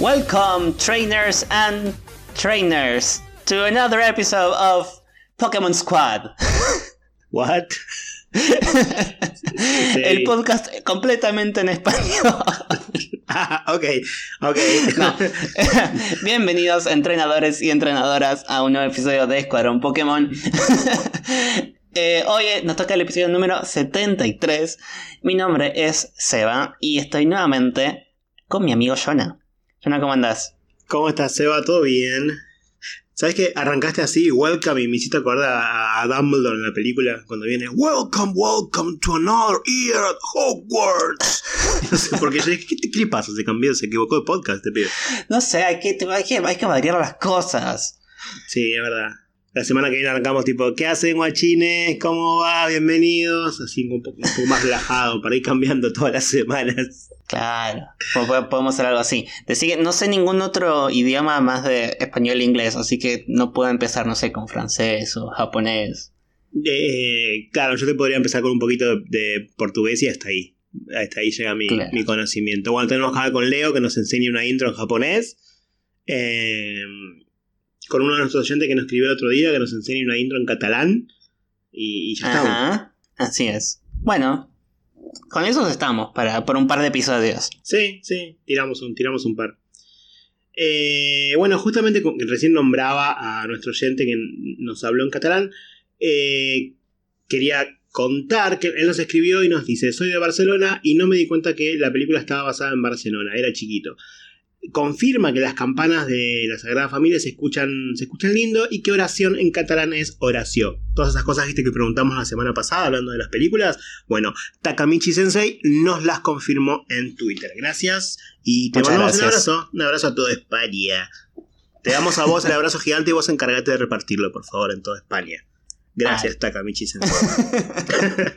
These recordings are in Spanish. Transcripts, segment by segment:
Welcome, trainers and trainers, to another episode of Pokémon Squad. What? El podcast completamente en español. Ah, ok, ok. No. Bienvenidos entrenadores y entrenadoras a un nuevo episodio de Escuadrón Pokémon. Eh, hoy nos toca el episodio número 73. Mi nombre es Seba y estoy nuevamente con mi amigo Jonah. Jonah, ¿cómo andás? ¿Cómo estás, Seba? ¿Todo bien? ¿Sabes que arrancaste así, welcome, y me hiciste acordar a, a Dumbledore en la película cuando viene Welcome, welcome to another year at Hogwarts? No sé, porque yo dije, ¿qué, qué le pasa? Se cambió, se equivocó de podcast, te pido. No sé, hay que, hay que, hay que variar las cosas. Sí, es verdad. La semana que viene arrancamos tipo, ¿qué hacen guachines? ¿Cómo va? Bienvenidos. Así un poco, un poco más relajado para ir cambiando todas las semanas. Claro, po- po- podemos hacer algo así. Decir que no sé ningún otro idioma más de español e inglés, así que no puedo empezar, no sé, con francés o japonés. Eh, claro, yo te podría empezar con un poquito de, de portugués y hasta ahí. Hasta ahí llega mi, Claro. mi conocimiento. Bueno, tenemos que hablar con Leo que nos enseñe una intro en japonés. Eh, con uno de nuestros oyentes que nos escribió el otro día que nos enseñe una intro en catalán. Y, y ya estamos. Ajá, así es. Bueno, con eso estamos para por un par de episodios. Sí, sí, tiramos un, tiramos un par. Eh, bueno, justamente recién nombraba a nuestro oyente que nos habló en catalán, eh, quería contar que él nos escribió y nos dice, soy de Barcelona y no me di cuenta que la película estaba basada en Barcelona, era chiquito. Confirma que las campanas de la Sagrada Familia se escuchan, se escuchan lindo y que oración en catalán es oración. Todas esas cosas ¿viste? que preguntamos la semana pasada hablando de las películas. Bueno, Takamichi Sensei nos las confirmó en Twitter. Gracias y te Muchas mandamos un abrazo. Un abrazo a toda España. Te damos a vos el abrazo gigante y vos encargate de repartirlo, por favor, en toda España. Gracias, Takamichi Sensei.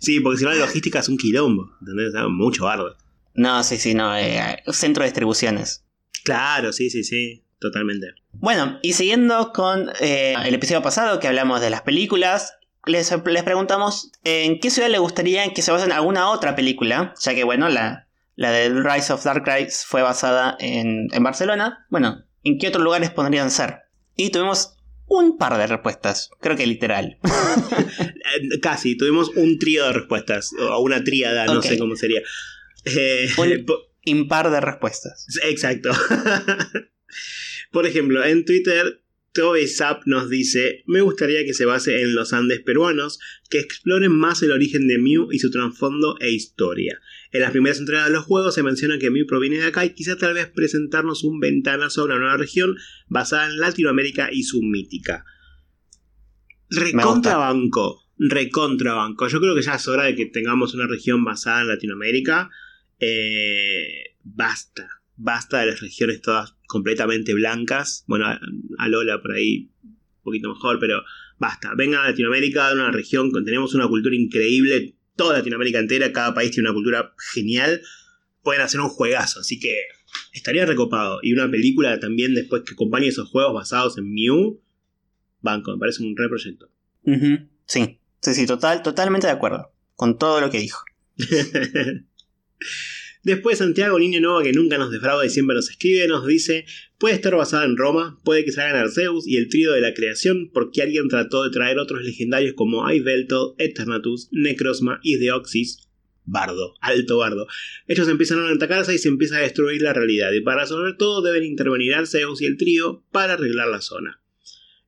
sí, porque si no la logística es un quilombo. ¿Entendés? Da Mucho bardo. No, sí, sí, no, eh, centro de distribuciones. Claro, sí, sí, sí. Totalmente. Bueno, y siguiendo con eh, el episodio pasado que hablamos de las películas, les, les preguntamos en qué ciudad le gustaría que se base en alguna otra película, ya que bueno, la, la de Rise of Dark Rise fue basada en, en Barcelona. Bueno, ¿en qué otros lugares podrían ser? Y tuvimos un par de respuestas, creo que literal. Eh, Casi, tuvimos un trío de respuestas. O una tríada, no sé cómo sería. Eh, Un- Impar de respuestas. Exacto. Por ejemplo, en Twitter, Toby Zap nos dice: Me gustaría que se base en los Andes peruanos, que exploren más el origen de Mew y su trasfondo e historia. En las primeras entregas de los juegos se menciona que Mew proviene de acá y quizá tal vez presentarnos un ventanazo a una nueva región basada en Latinoamérica y su mítica. Recontrabanco. Recontrabanco. Yo creo que ya es hora de que tengamos una región basada en Latinoamérica. Eh, basta. Basta de las regiones todas completamente blancas. Bueno, a, a Lola por ahí un poquito mejor, pero basta. Vengan a Latinoamérica, una región, tenemos una cultura increíble. Toda Latinoamérica entera, cada país tiene una cultura genial. Pueden hacer un juegazo, así que estaría recopado. Y una película también después que acompañe esos juegos basados en Mew. Banco, me parece un re proyecto. Ujú, Sí, sí, sí, total, totalmente de acuerdo con todo lo que dijo. Después Santiago, niño nuevo que nunca nos defrauda y siempre nos escribe, nos dice, puede estar basada en Roma, puede que salgan Arceus y el trío de la creación, porque alguien trató de traer otros legendarios como Yveltal, Eternatus, Necrozma y Deoxys. Bardo, alto bardo. Ellos empiezan a atacarse y se empieza a destruir la realidad, y para resolver todo deben intervenir Arceus y el trío para arreglar la zona.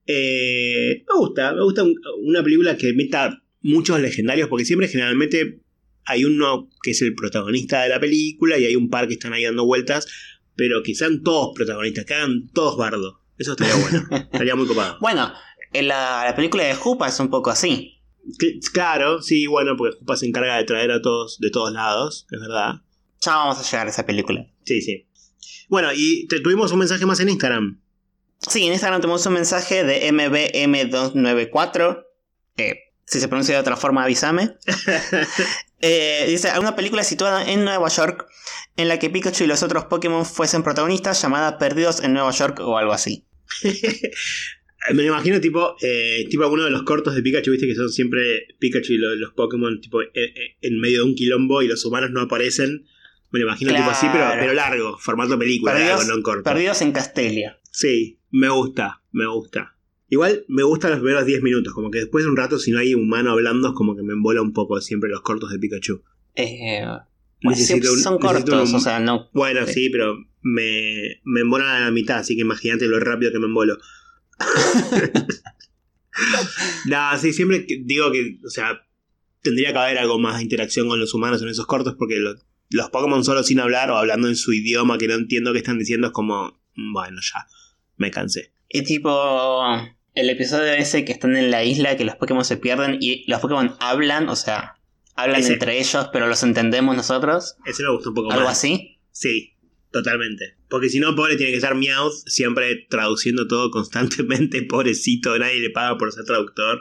Eh, me gusta, me gusta un- una película que meta muchos legendarios, porque siempre generalmente hay uno que es el protagonista de la película y hay un par que están ahí dando vueltas, pero que sean todos protagonistas, que hagan todos bardo. Eso estaría bueno, estaría muy copado. Bueno, en la, la película de Jupa es un poco así. Cl- Claro, sí, bueno, porque Jupa se encarga de traer a todos de todos lados, es verdad. Ya vamos a llegar a esa película. Sí, sí. Bueno, y te- tuvimos un mensaje más en Instagram. Sí, en Instagram tenemos un mensaje de MBM294. Que si se pronuncia de otra forma, avísame. Eh, dice: Una película situada en Nueva York en la que Pikachu y los otros Pokémon fuesen protagonistas, llamada Perdidos en Nueva York o algo así. Me lo imagino tipo, eh, tipo alguno de los cortos de Pikachu, viste que son siempre Pikachu y lo- los, Pokémon tipo eh, eh, en medio de un quilombo y los humanos no aparecen. Me lo imagino tipo así, pero, largo, formato película, Perdidos, largo, no en corto. perdidos en Castelia. Sí, me gusta, me gusta. Igual me gustan los primeros 10 minutos, como que después de un rato, si no hay humano hablando, es como que me embola un poco siempre los cortos de Pikachu. Eh, bueno, son cortos, un- o sea, no. Bueno, Sí. pero me, me embolan a la mitad, así que imagínate lo rápido que me embolo. no, sí, siempre digo que, o sea, tendría que haber algo más de interacción con los humanos en esos cortos porque lo- los Pokémon solo sin hablar o hablando en su idioma que no entiendo qué están diciendo es como, mm, bueno, ya, me cansé. Y tipo, el episodio ese que están en la isla, que los Pokémon se pierden y los Pokémon hablan, o sea, hablan Ese. entre ellos, pero los entendemos nosotros. Ese me gustó un poco Algo más. así. Sí, totalmente. Porque si no, pobre tiene que estar Meowth siempre traduciendo todo constantemente, pobrecito, nadie le paga por ser traductor.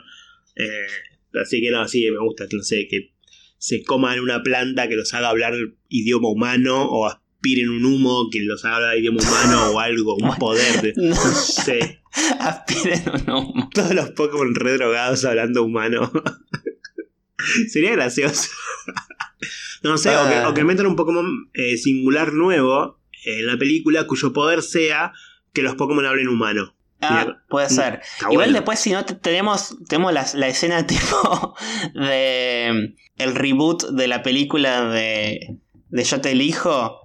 Eh, así que no, sí, me gusta, no sé, que se coman una planta que los haga hablar idioma humano o aspiren un humo que los haga idioma humano o algo, un poder. De, No, no sé, aspiren un humo. todos los Pokémon redrogados hablando humano. Sería gracioso. no sé, o, que, o que metan un Pokémon eh, singular nuevo en la película cuyo poder sea que los Pokémon hablen humano. Ah, Mira, puede ser. Está Igual bueno. después, si no, te- tenemos, tenemos la, la escena tipo de el reboot de la película de, de Yo te elijo,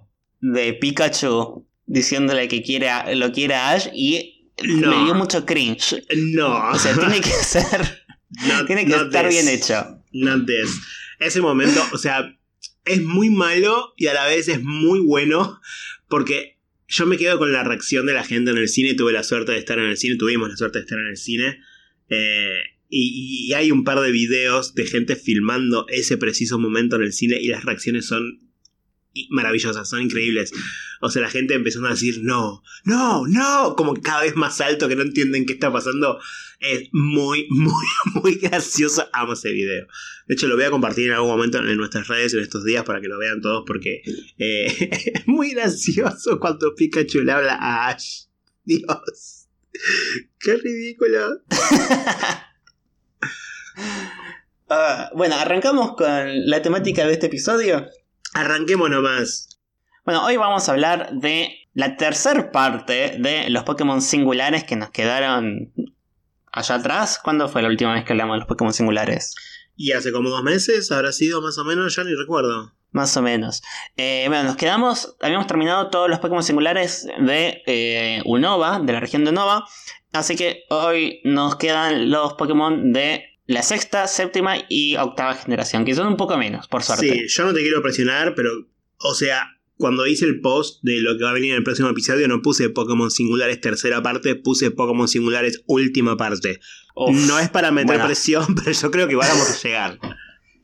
de Pikachu diciéndole que quiere a- lo quiere a Ash y No. me dio mucho cringe. No. O sea, tiene que ser, Not- tiene que estar this. bien hecho. Not this. Ese momento, o sea, es muy malo y a la vez es muy bueno porque yo me quedo con la reacción de la gente en el cine. Tuve la suerte de estar en el cine, tuvimos la suerte de estar en el cine. eh, y, y hay un par de videos de gente filmando ese preciso momento en el cine y las reacciones son maravillosas, son increíbles. O sea, la gente empezando a decir no, no, no, como cada vez más alto que no entienden qué está pasando. Es muy, muy, muy gracioso. Amo ese video. De hecho, lo voy a compartir en algún momento en nuestras redes en estos días para que lo vean todos porque eh, es muy gracioso cuando Pikachu le habla a Ash. Dios. Qué ridículo. Ah, bueno, arrancamos con la temática de este episodio. Arranquemos nomás. Bueno, hoy vamos a hablar de la tercer parte de los Pokémon singulares que nos quedaron allá atrás. ¿Cuándo fue la última vez que hablamos de los Pokémon singulares? Y hace como dos meses habrá sido más o menos, ya ni recuerdo. Más o menos. Eh, bueno, nos quedamos, habíamos terminado todos los Pokémon singulares de eh, Unova, de la región de Unova. Así que hoy nos quedan los Pokémon de la sexta, séptima y octava generación, que son un poco menos, por suerte. Sí, yo no te quiero presionar, pero, o sea, cuando hice el post de lo que va a venir en el próximo episodio, no puse Pokémon singulares tercera parte, puse Pokémon singulares última parte. Uf. no es para meter Bueno. presión, pero yo creo que igual vamos a llegar.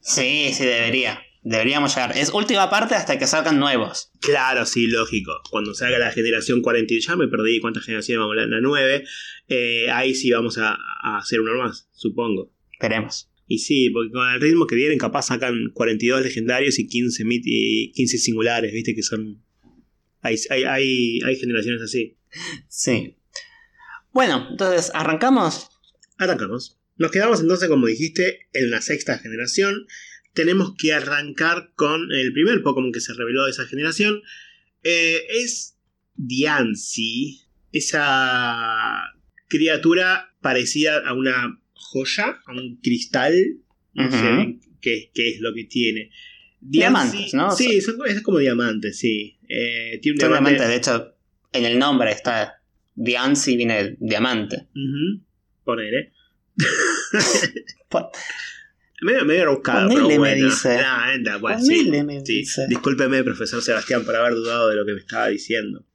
Sí, sí, debería. Deberíamos llegar. Es última parte hasta que salgan nuevos. Claro, sí, lógico. Cuando salga la generación 40, y ya me perdí cuántas generaciones vamos a hablar, la 9, eh, ahí sí vamos a, a hacer uno más, supongo. Esperemos. Y sí, porque con el ritmo que vienen, capaz sacan 42 legendarios y 15, mit- y 15 singulares, viste que son. Hay, hay, hay, hay generaciones así. Sí. Bueno, entonces, ¿arrancamos? Arrancamos. Nos quedamos entonces, como dijiste, en la sexta generación. Tenemos que arrancar con el primer Pokémon que se reveló de esa generación. Eh, es Diancie, esa criatura parecida a una joya, a un cristal. No Ujú. sé bien qué, qué es lo que tiene. Diamantes, ¿no? Sí, son- es como diamantes, sí. Eh, tiene un Son diamante. diamantes, de hecho, en el nombre está Diancie, viene de diamante. Ujú, Ponele. Pon- Medio, medio rebuscado, pero me bueno. dice. Nah, anda, bueno, sí. Ponele, me Sí, dice. discúlpeme, profesor Sebastián, por haber dudado de lo que me estaba diciendo.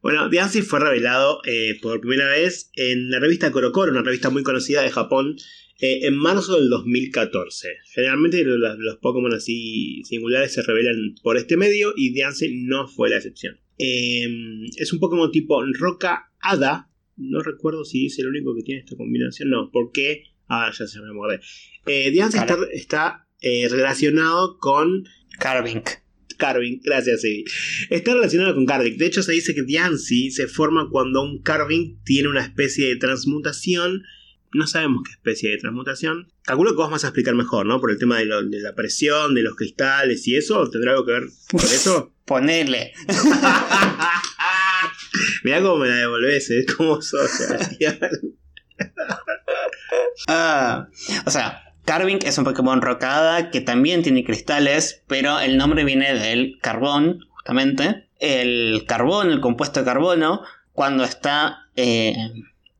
Bueno, Diancie fue revelado eh, por primera vez en la revista Korokoro, una revista muy conocida de Japón, eh, en marzo del 2014. Generalmente los, los Pokémon así singulares se revelan por este medio y Diancie no fue la excepción. Eh, es un Pokémon tipo Roca Hada. No recuerdo si es el único que tiene esta combinación. No, porque. Ah, ya se me acordé. Eh, Diancie está, está, eh, relacionado con Carving. Carving, gracias, sí. Está relacionado con Carving. De hecho, se dice que Diancie se forma cuando un Carving tiene una especie de transmutación no sabemos qué especie de transmutación. Calculo que vos vas a explicar mejor, ¿no? Por el tema de, de la presión, de los cristales y eso. ¿Tendrá algo que ver con eso? Ponele. Mirá cómo me la devolvés, ¿eh? ¿Cómo sos, Ah, o sea, Carving es un Pokémon rocada que también tiene cristales, pero el nombre viene del carbón, justamente. El carbón, el compuesto de carbono, cuando está eh,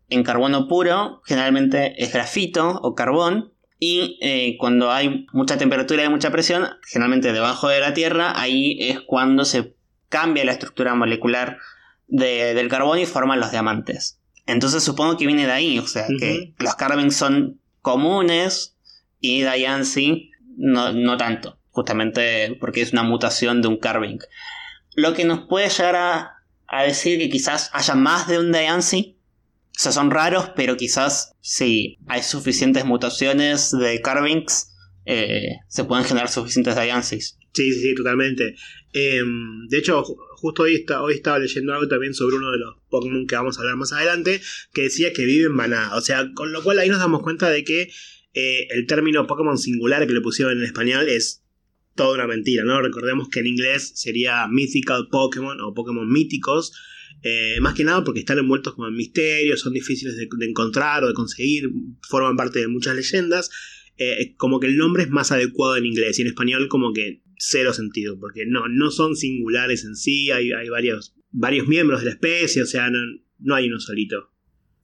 en carbono puro, generalmente es grafito o carbón. Y eh, cuando hay mucha temperatura y mucha presión, generalmente debajo de la Tierra, ahí es cuando se cambia la estructura molecular del carbón y forman los diamantes. Entonces supongo que viene de ahí, o sea, que los carvings son comunes y Diancie no, no tanto, justamente porque es una mutación de un carving. Lo que nos puede llegar a, decir que quizás haya más de un Diancie, o sea, son raros, pero quizás si hay suficientes mutaciones de carvings, eh, se pueden generar suficientes Diancies. Sí, sí, sí, totalmente. Em, de hecho, justo hoy, está, hoy estaba leyendo algo también sobre uno de los Pokémon que vamos a hablar más adelante, que decía que vive en manada. O sea, con lo cual ahí nos damos cuenta de que eh, el término Pokémon singular que le pusieron en español es toda una mentira, ¿no? Recordemos que en inglés sería Mythical Pokémon o Pokémon míticos. Eh, más que nada porque están envueltos como en misterios, son difíciles de, encontrar o de conseguir, forman parte de muchas leyendas. Eh, como que el nombre es más adecuado en inglés y en español como que cero sentido, porque no, no son singulares en sí, hay, hay varios, varios miembros de la especie, o sea, no, hay uno solito.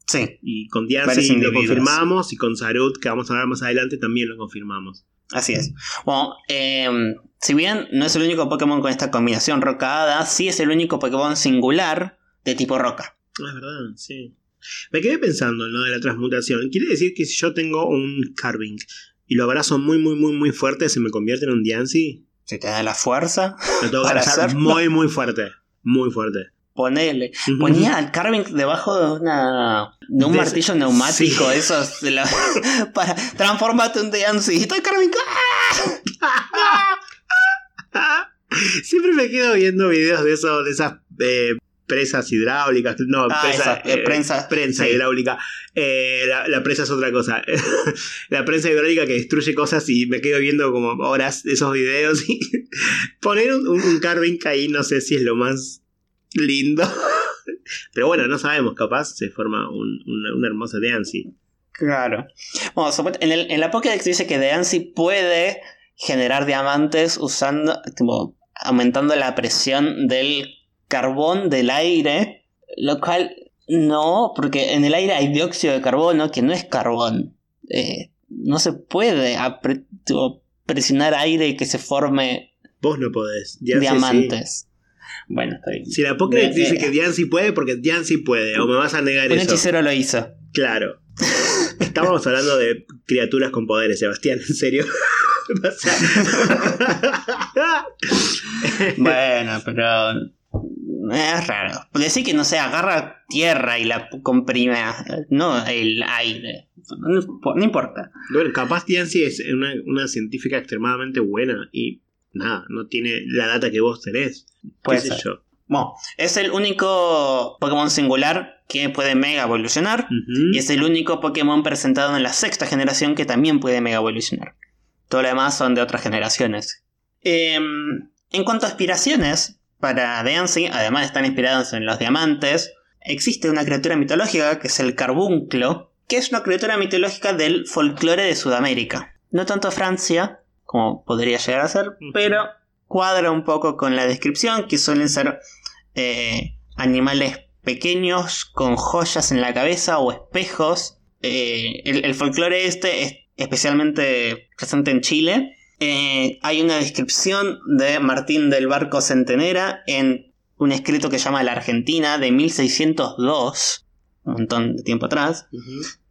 Sí. Y con Diancie lo confirmamos y con Sarut, que vamos a hablar más adelante, también lo confirmamos. Así es. Bueno, em, si bien no es el único Pokémon con esta combinación rocada, sí es el único Pokémon singular de tipo roca. Ah, es verdad, sí. Me quedé pensando en lo de la transmutación. Quiere decir que si yo tengo un Carving y lo abrazo muy, muy, muy, muy fuerte, ¿se me convierte en un Diancie? Si te da la fuerza. Lo tengo que hacer muy, muy fuerte. Muy fuerte. Ponele. Ponía al Carving debajo de una. de un martillo neumático. Eso para. Transformate un Diancie. Y estoy Carving. Siempre me quedo viendo videos de eso, de esas eh, presas hidráulicas, no, ah, eh, prensa, prensa hidráulica. Eh, la, presa es otra cosa. la prensa hidráulica que destruye cosas y me quedo viendo como horas esos videos. Y poner un, un, carving ahí no sé si es lo más lindo. Pero bueno, no sabemos, capaz se forma un, un, hermoso Deancy. Claro. Bueno, en, el, en la Pokédex dice que Deancy puede generar diamantes usando, tipo, aumentando la presión del carbón del aire, lo cual no, porque en el aire hay dióxido de carbono que no es carbón. Eh, no se puede presionar aire y que se forme. Vos no podés. diamantes. Bueno, está bien. Si la Pokédex dice que Dian sí puede, porque Dian sí puede, o me vas a negar eso. Un hechicero lo hizo. Claro. Estábamos hablando de criaturas con poderes, Sebastián, en serio. bueno, pero es raro. Decir que no se agarra tierra y la comprime, no el aire. No, importa. Bueno, capaz Tiancy es una, científica extremadamente buena y nada, no tiene la data que vos tenés. Puede ser. Yo? Bueno, es el único Pokémon singular que puede mega evolucionar y es el único Pokémon presentado en la sexta generación que también puede mega evolucionar. Todo lo demás son de otras generaciones. Em, en cuanto a aspiraciones, para Deansy, además de estar inspirados en los diamantes, existe una criatura mitológica que es el carbunclo, que es una criatura mitológica del folclore de Sudamérica. No tanto Francia, como podría llegar a ser, pero cuadra un poco con la descripción, que suelen ser eh, animales pequeños con joyas en la cabeza o espejos. Eh, el, el folclore este es especialmente presente en Chile eh, hay una descripción de Martín del Barco Centenera en un escrito que se llama La Argentina de 1602, un montón de tiempo atrás,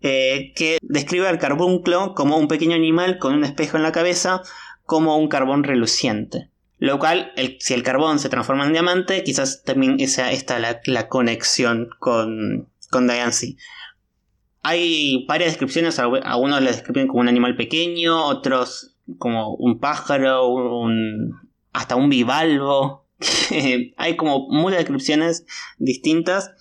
eh, que describe al carbunclo como un pequeño animal con un espejo en la cabeza, como un carbón reluciente. Lo cual, si el carbón se transforma en diamante, quizás también esa está la, la conexión con, con Diancie. Hay varias descripciones, algunos la describen como un animal pequeño, otros como un pájaro, un, hasta un bivalvo. Hay como muchas descripciones distintas,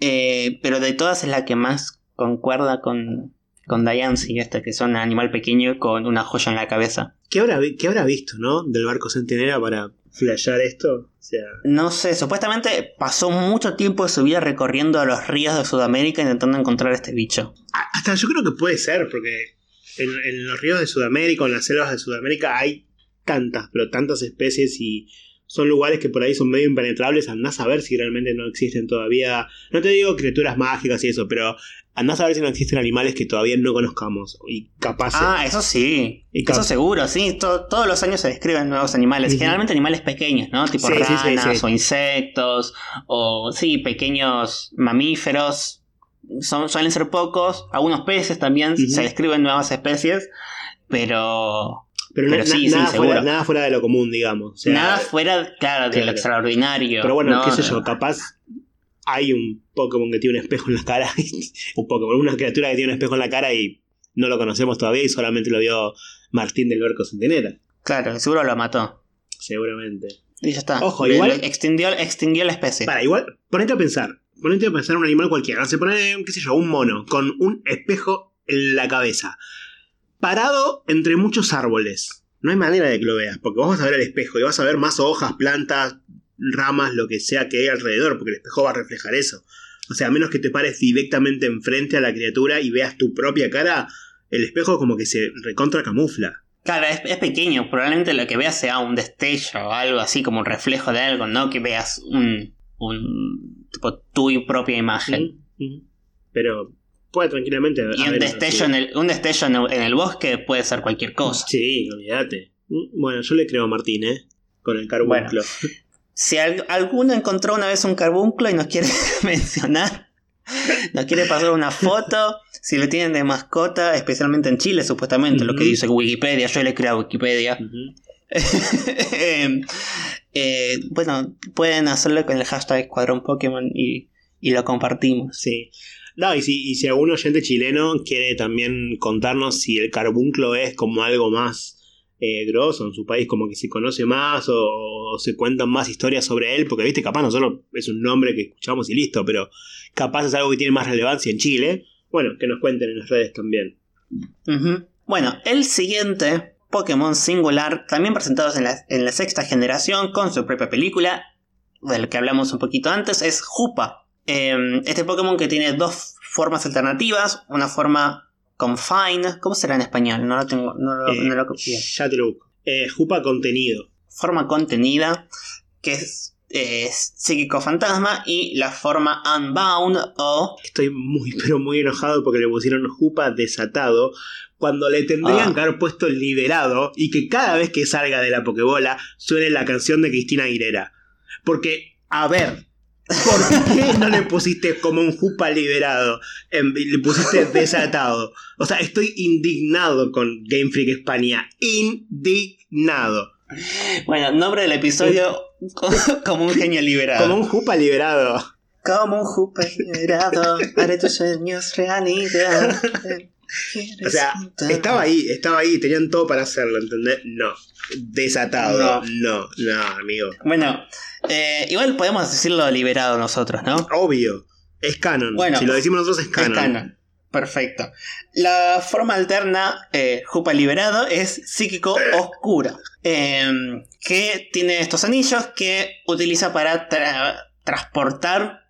eh, pero de todas es la que más concuerda con, con Diancie, este que son un animal pequeño con una joya en la cabeza. ¿Qué habrá, qué habrá visto, no? Del barco centenera para flashear esto. O sea, No sé, supuestamente pasó mucho tiempo de su vida recorriendo los ríos de Sudamérica intentando encontrar este bicho. a- hasta yo creo que puede ser, porque en, en los ríos de Sudamérica, en las selvas de Sudamérica, hay tantas, pero tantas especies y son lugares que por ahí son medio impenetrables. Andás a ver si realmente no existen todavía. No te digo criaturas mágicas y eso, pero andás a ver si no existen animales que todavía no conozcamos y capaces. Ah, eso sí. Y cap- Eso seguro, sí. To- todos los años se describen nuevos animales. Generalmente animales pequeños, ¿no? Tipo Sí, ranas sí. o insectos. O sí, pequeños mamíferos. Son, suelen ser pocos. Algunos peces también se describen nuevas especies. Pero pero pero na- sí, sí, nada, fuera, nada fuera de lo común, digamos. O sea, nada fuera, claro, de claro. lo extraordinario. Pero bueno, ¿no? qué sé yo, capaz hay un Pokémon que tiene un espejo en la cara. un Pokémon, una criatura que tiene un espejo en la cara y no lo conocemos todavía y solamente lo vio Martín del Barco Centenera. Claro, seguro lo mató. Seguramente. Y ya está. Ojo, Le- igual- extinguió, extinguió la especie. Para, igual, ponete a pensar. Ponete a pensar un animal cualquiera. Se pone, qué sé yo, un mono con un espejo en la cabeza. Parado entre muchos árboles. No hay manera de que lo veas, porque vos vas a ver el espejo y vas a ver más hojas, plantas, ramas, lo que sea que hay alrededor, porque el espejo va a reflejar eso. O sea, a menos que te pares directamente enfrente a la criatura y veas tu propia cara, el espejo como que se recontra camufla. Claro, es, es pequeño. Probablemente lo que veas sea un destello o algo así, como un reflejo de algo, no que veas un. un tipo tu propia imagen. Mm, mm. Pero puede tranquilamente Y un destello, en el, un destello en el, en el bosque puede ser cualquier cosa. Sí, olvídate. Mm, Bueno, yo le creo a Martín, ¿eh? Con el carbunclo. Si al- alguno encontró una vez un carbunclo y nos quiere mencionar, nos quiere pasar una foto, si lo tienen de mascota, especialmente en Chile, supuestamente, lo que dice Wikipedia, yo le creo a Wikipedia. Eh, eh, bueno, pueden hacerlo con el hashtag Escuadrón Pokémon y, y lo compartimos. Sí. No, y si, y si algún oyente chileno quiere también contarnos si el carbunclo es como algo más eh, grosso en su país, como que se conoce más o, se cuentan más historias sobre él, porque viste, capaz no solo es un nombre que escuchamos y listo, pero capaz es algo que tiene más relevancia en Chile. Bueno, que nos cuenten en las redes también. Bueno, el siguiente Pokémon singular, también presentados en la, en la sexta generación con su propia película, del que hablamos un poquito antes, es Jupa. Eh, este Pokémon que tiene dos formas alternativas, una forma confine, ¿cómo será en español? No lo tengo, no lo, Eh, no lo ya te lo busco. Eh, Jupa contenido. Forma contenida, que es, es psíquico fantasma, y la forma unbound o Estoy muy, pero muy enojado porque le pusieron Jupa desatado. Cuando le tendrían Ah. que haber puesto liberado y que cada vez que salga de la Pokébola suene la canción de Cristina Aguilera. Porque, a ver, ¿por qué no le pusiste como un Jupa liberado? En- le pusiste desatado. O sea, estoy indignado con Game Freak España. Indignado. Bueno, nombre del episodio como un genio liberado. Como un Jupa liberado. Como un jupa liberado, haré tus sueños realidad. O sea, estaba ahí, estaba ahí, tenían todo para hacerlo, ¿entendés? No. Desatado. No, no, amigo. Bueno, eh, igual podemos decirlo liberado nosotros, ¿no? Obvio. Es canon. Bueno, si lo decimos nosotros es canon. Es canon. Perfecto. La forma alterna, eh, Jupa liberado, es psíquico oscuro. eh, que tiene estos anillos que utiliza para tra- transportar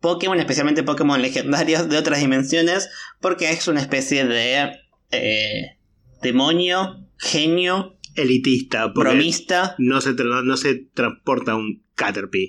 Pokémon, especialmente Pokémon legendarios de otras dimensiones, porque es una especie de eh, demonio, genio, Elitista. Bromista. no se, no se transporta un Caterpie.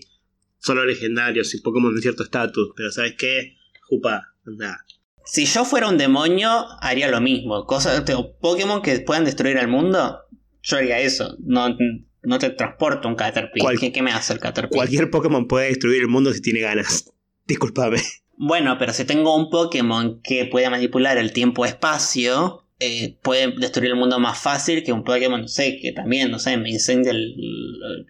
Solo legendarios y Pokémon de cierto estatus. Pero ¿sabes qué? Jupa, anda. Si yo fuera un demonio, haría lo mismo. Cosas, Pokémon que puedan destruir el mundo, yo haría eso. No, no te transporto un Caterpie. Cual- ¿Qué, qué me hace el Caterpie? Cualquier Pokémon puede destruir el mundo si tiene ganas. Disculpame. Bueno, pero si tengo un Pokémon que puede manipular el tiempo-espacio, eh, puede destruir el mundo más fácil que un Pokémon, no sé, que también, no sé, me incendia el-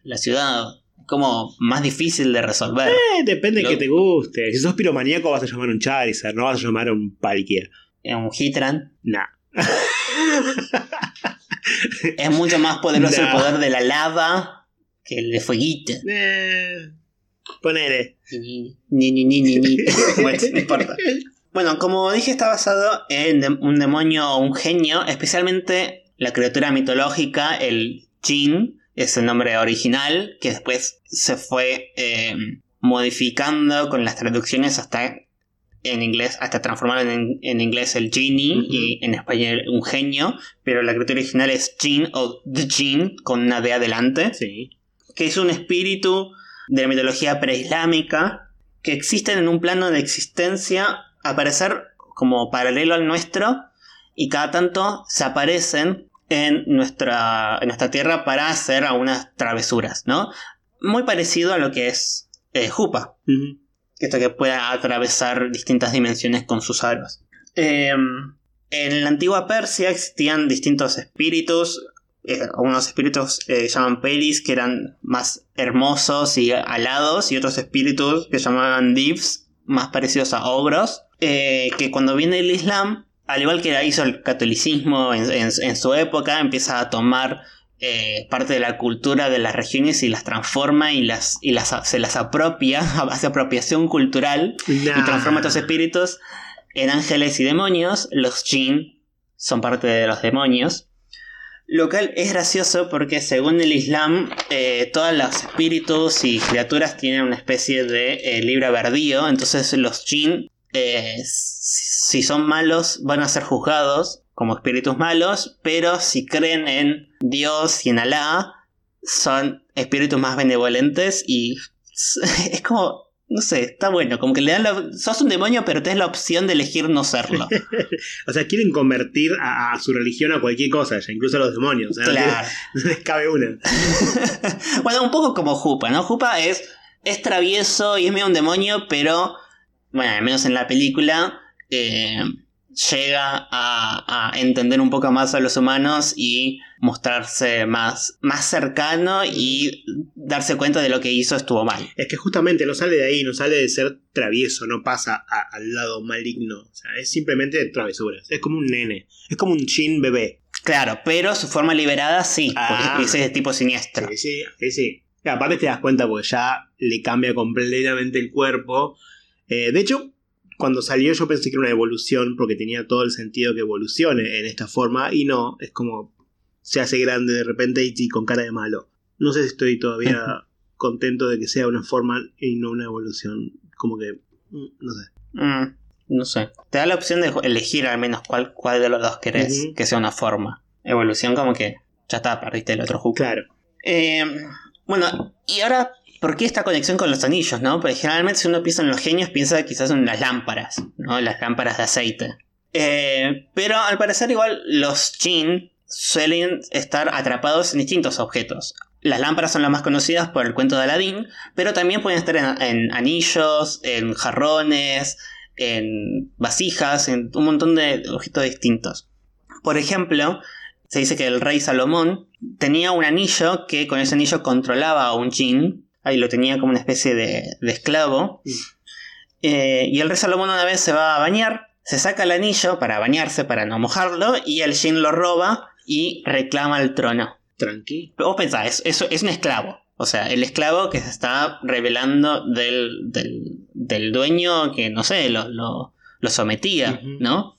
la ciudad. Como más difícil de resolver. Eh, depende Lo- que te guste. Si sos piromaníaco vas a llamar un Charizard, no vas a llamar a un Palkia. Un Hitran. Nah. Es mucho más poderoso el poder de la lava que el de fueguito. Eh, ponele. Ni, ni, ni, ni, ni. Bueno, no importa. Bueno, como dije, está basado en un demonio o un genio, especialmente la criatura mitológica, el Jin, es el nombre original, que después se fue eh, modificando con las traducciones hasta en inglés, hasta transformar en, en inglés el genie y en español un genio, pero la criatura original es Jin o The Jin con una D adelante Sí. que es un espíritu de la mitología preislámica que existen en un plano de existencia a parecer como paralelo al nuestro y cada tanto se aparecen en nuestra, en nuestra tierra para hacer algunas travesuras, ¿no? Muy parecido a lo que es eh, Jupa, Ujú. esto que puede atravesar distintas dimensiones con sus aros. Eh, en la antigua Persia existían distintos espíritus, eh, algunos espíritus eh, llaman pelis que eran más hermosos y alados y otros espíritus que llamaban divs más parecidos a ogros eh, que cuando viene el Islam al igual que hizo el catolicismo en, en- en su época empieza a tomar eh, parte de la cultura de las regiones y las transforma y las, y las se las apropia hace apropiación cultural y transforma a estos espíritus en ángeles y demonios. Los jinn son parte de los demonios. Lo cual es gracioso porque según el Islam, eh, todos los espíritus y criaturas tienen una especie de eh, libre albedrío. Entonces los jinn, eh, si son malos, van a ser juzgados como espíritus malos. Pero si creen en Dios y en Alá, son espíritus más benevolentes y es como, no sé, está bueno, como que le dan la... Sos un demonio pero tenés la opción de elegir no serlo. O sea, quieren convertir a, a su religión a cualquier cosa, ya, incluso a los demonios. Claro. no les cabe una. bueno, un poco como Jupa, ¿no? Jupa es, es travieso y es medio un demonio, pero, bueno, al menos en la película, eh, llega a, a entender un poco más a los humanos y mostrarse más, más cercano y darse cuenta de lo que hizo estuvo mal. Es que justamente no sale de ahí, no sale de ser travieso, no pasa a- al lado maligno. O sea, es simplemente travesuras. Es como un nene. Es como un chin bebé. Claro, pero su forma liberada sí, Ah. porque ese es de tipo siniestro. Sí, sí, sí, sí. Y aparte te das cuenta porque ya le cambia completamente el cuerpo. Eh, de hecho, cuando salió yo pensé que era una evolución porque tenía todo el sentido que evolucione en esta forma y no, es como se hace grande de repente y, y con cara de malo. No sé si estoy todavía contento de que sea una forma y no una evolución. Como que, mm, no sé. Mm, no sé. Te da la opción de elegir al menos cuál, cuál de los dos querés que sea una forma. Evolución como que ya está, perdiste el otro juego. Claro. Eh, bueno, y ahora, ¿por qué esta conexión con los anillos, no? Porque generalmente si uno piensa en los genios, piensa quizás en las lámparas, ¿no? Las lámparas de aceite. Eh, pero al parecer igual los Jin suelen estar atrapados en distintos objetos. Las lámparas son las más conocidas por el cuento de Aladín, pero también pueden estar en, en anillos, en jarrones, en vasijas, en un montón de objetos distintos. Por ejemplo, se dice que el rey Salomón tenía un anillo que con ese anillo controlaba a un jin. Ahí lo tenía como una especie de, de esclavo. Mm. Eh, y el rey Salomón una vez se va a bañar, se saca el anillo para bañarse, para no mojarlo, y el jin lo roba y reclama el trono. Tranqui. Pero vos pensás, es, es, es un esclavo. O sea, el esclavo que se está revelando del, del, del dueño que, no sé, lo, lo, lo sometía. ¿no?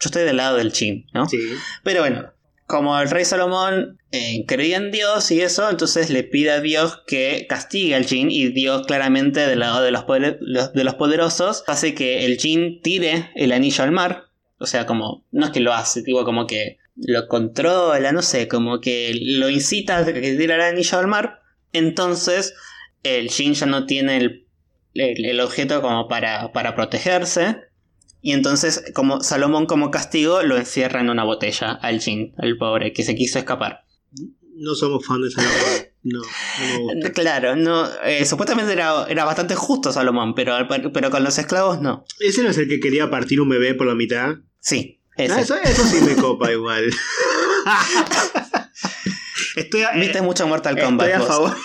Yo estoy del lado del chin, ¿no? Sí. Pero bueno, como el rey Salomón eh, creía en Dios y eso, entonces le pide a Dios que castigue al jin y Dios claramente del lado de los, poder- los- de los poderosos hace que el jin tire el anillo al mar. O sea, como, no es que lo hace, digo, como que lo controla, no sé, como que lo incita a que tire el anillo al mar. Entonces, el jin ya no tiene el, el- el objeto como para, para protegerse. Y entonces, como Salomón como castigo, lo encierra en una botella al Jin, al pobre, que se quiso escapar. No somos fan de Salomón. No, no me gusta. Claro, no, eh, supuestamente era, era bastante justo Salomón, pero, pero con los esclavos no. ¿Ese no es el que quería partir un bebé por la mitad? Sí, Ah, eso, eso sí me copa igual. Estoy a, Viste eh, mucho Mortal Kombat. estoy a favor.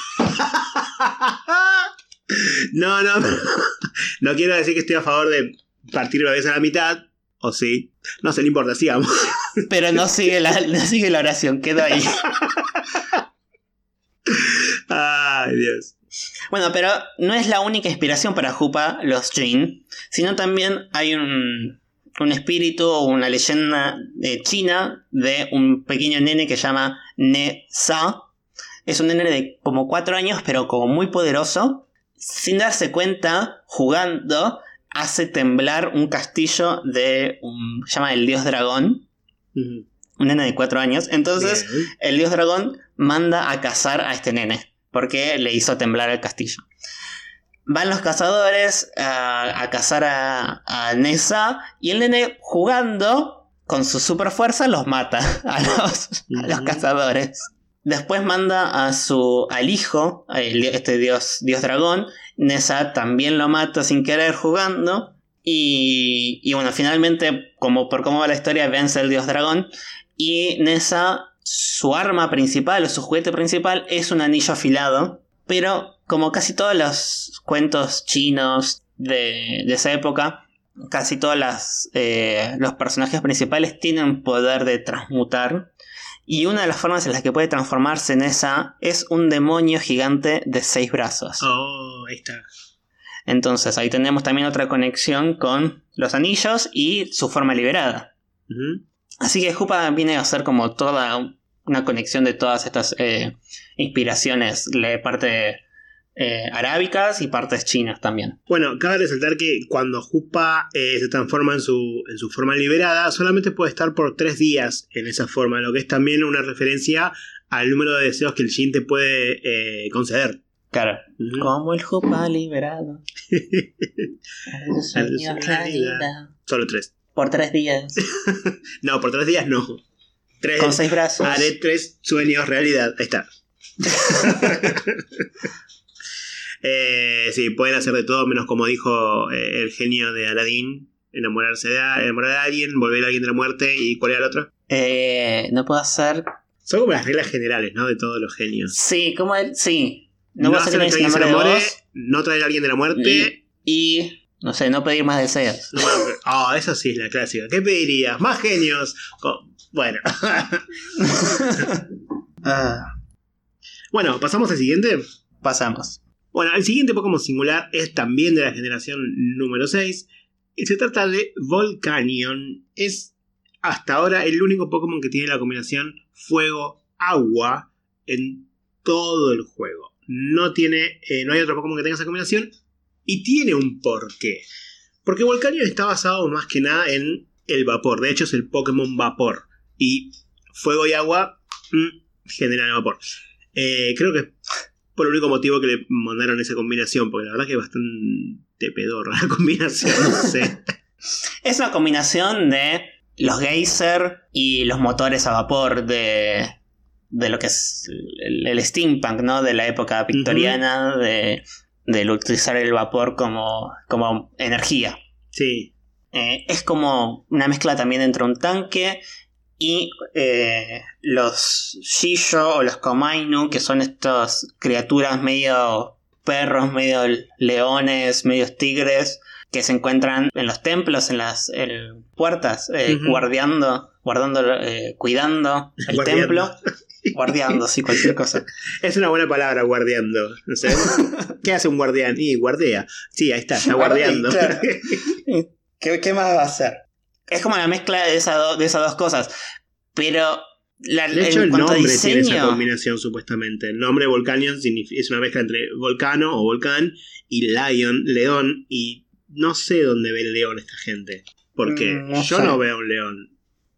no, no, no quiero decir que estoy a favor de partir bebés a la mitad. O sí. No sé, no importa, sigamos. Pero no sigue, la, no sigue la oración, quedó ahí. Ay, Dios. Bueno, pero no es la única inspiración para Jupa, los Jin, sino también hay un, un espíritu o una leyenda de china de un pequeño nene que se llama Ne Sa. Es un nene de como 4 años, pero como muy poderoso. Sin darse cuenta, jugando, hace temblar un castillo de un. se llama el dios dragón. Un nene de 4 años. Entonces, Bien. el dios dragón manda a cazar a este nene. Porque le hizo temblar el castillo. Van los cazadores a, a cazar a, a Nessa. Y el nene jugando con su super fuerza los mata a los, a los cazadores. Después manda a su al hijo, este dios, dios dragón. Nessa también lo mata sin querer jugando. Y, y bueno, finalmente, como por cómo va la historia, vence el dios dragón. Y Nessa, su arma principal o su juguete principal es un anillo afilado. Pero como casi todos los cuentos chinos de, de esa época, casi todos eh, los personajes principales tienen poder de transmutar. Y una de las formas en las que puede transformarse en esa es un demonio gigante de seis brazos. Oh, ahí está. Entonces ahí tenemos también otra conexión con los anillos y su forma liberada. Así que Jupa viene a ser como toda una conexión de todas estas eh, inspiraciones, de parte eh, arábicas y partes chinas también. Bueno, cabe resaltar que cuando Jupa eh, se transforma en su, en su forma liberada, solamente puede estar por tres días en esa forma, lo que es también una referencia al número de deseos que el Jin te puede eh, conceder. Claro. Como el Jupa liberado. Sueño realidad. Solo tres. Por tres días. No, por tres días no. Tres, Con seis brazos. haré tres sueños realidad. Ahí está. Eh, sí, pueden hacer de todo, menos como dijo eh, el genio de Aladdin, enamorarse de, enamorar alguien, volver a alguien de la muerte y cuál era el otro. Eh, no puedo hacer. Son como las reglas generales, ¿no? De todos los genios. Sí, como el. Sí. No, puedo hacer que alguien se enamore no traer a alguien de la muerte. Y. No sé, no pedir más deseos. No, Ah, eso sí es la clásica. ¿Qué pedirías? ¿Más genios? Bueno. Ah, bueno, pasamos al siguiente. pasamos. Bueno, el siguiente Pokémon singular es también de la generación número 6. Y se trata de Volcanion. Es hasta ahora el único Pokémon que tiene la combinación fuego-agua en todo el juego. No tiene. eh, no hay otro Pokémon que tenga esa combinación. Y tiene un porqué. Porque Volcanion está basado más que nada en el vapor. De hecho, es el Pokémon vapor. Y fuego y agua mm, generan vapor. Eh, creo que por el único motivo que le mandaron esa combinación, porque la verdad que es bastante pedorra la combinación, no sé. Es una combinación de los geyser y los motores a vapor de, de lo que es el, el steampunk, ¿no? De la época victoriana, de, de utilizar el vapor como, como energía. Sí, Eh, es como una mezcla también entre un tanque y eh, los Shisho o los Komainu, que son estas criaturas medio perros, medio leones, medio tigres, que se encuentran en los templos, en las en puertas, eh, guardiando, guardando, eh, cuidando el Guardiando. templo. Guardiando, sí, cualquier cosa. es una buena palabra, guardiando. No sé. ¿Qué hace un guardián? Y guardea. Sí, ahí está, está guardiando. Claro. ¿Qué, qué más va a hacer? Es como la mezcla de, esa do- de esas dos cosas. Pero la, De hecho, el nombre tiene esa combinación, supuestamente. El nombre Volcanion es una mezcla entre volcano o volcán y lion, león. Y no sé dónde ve el león esta gente. Porque Mm, no yo sé. no veo un león.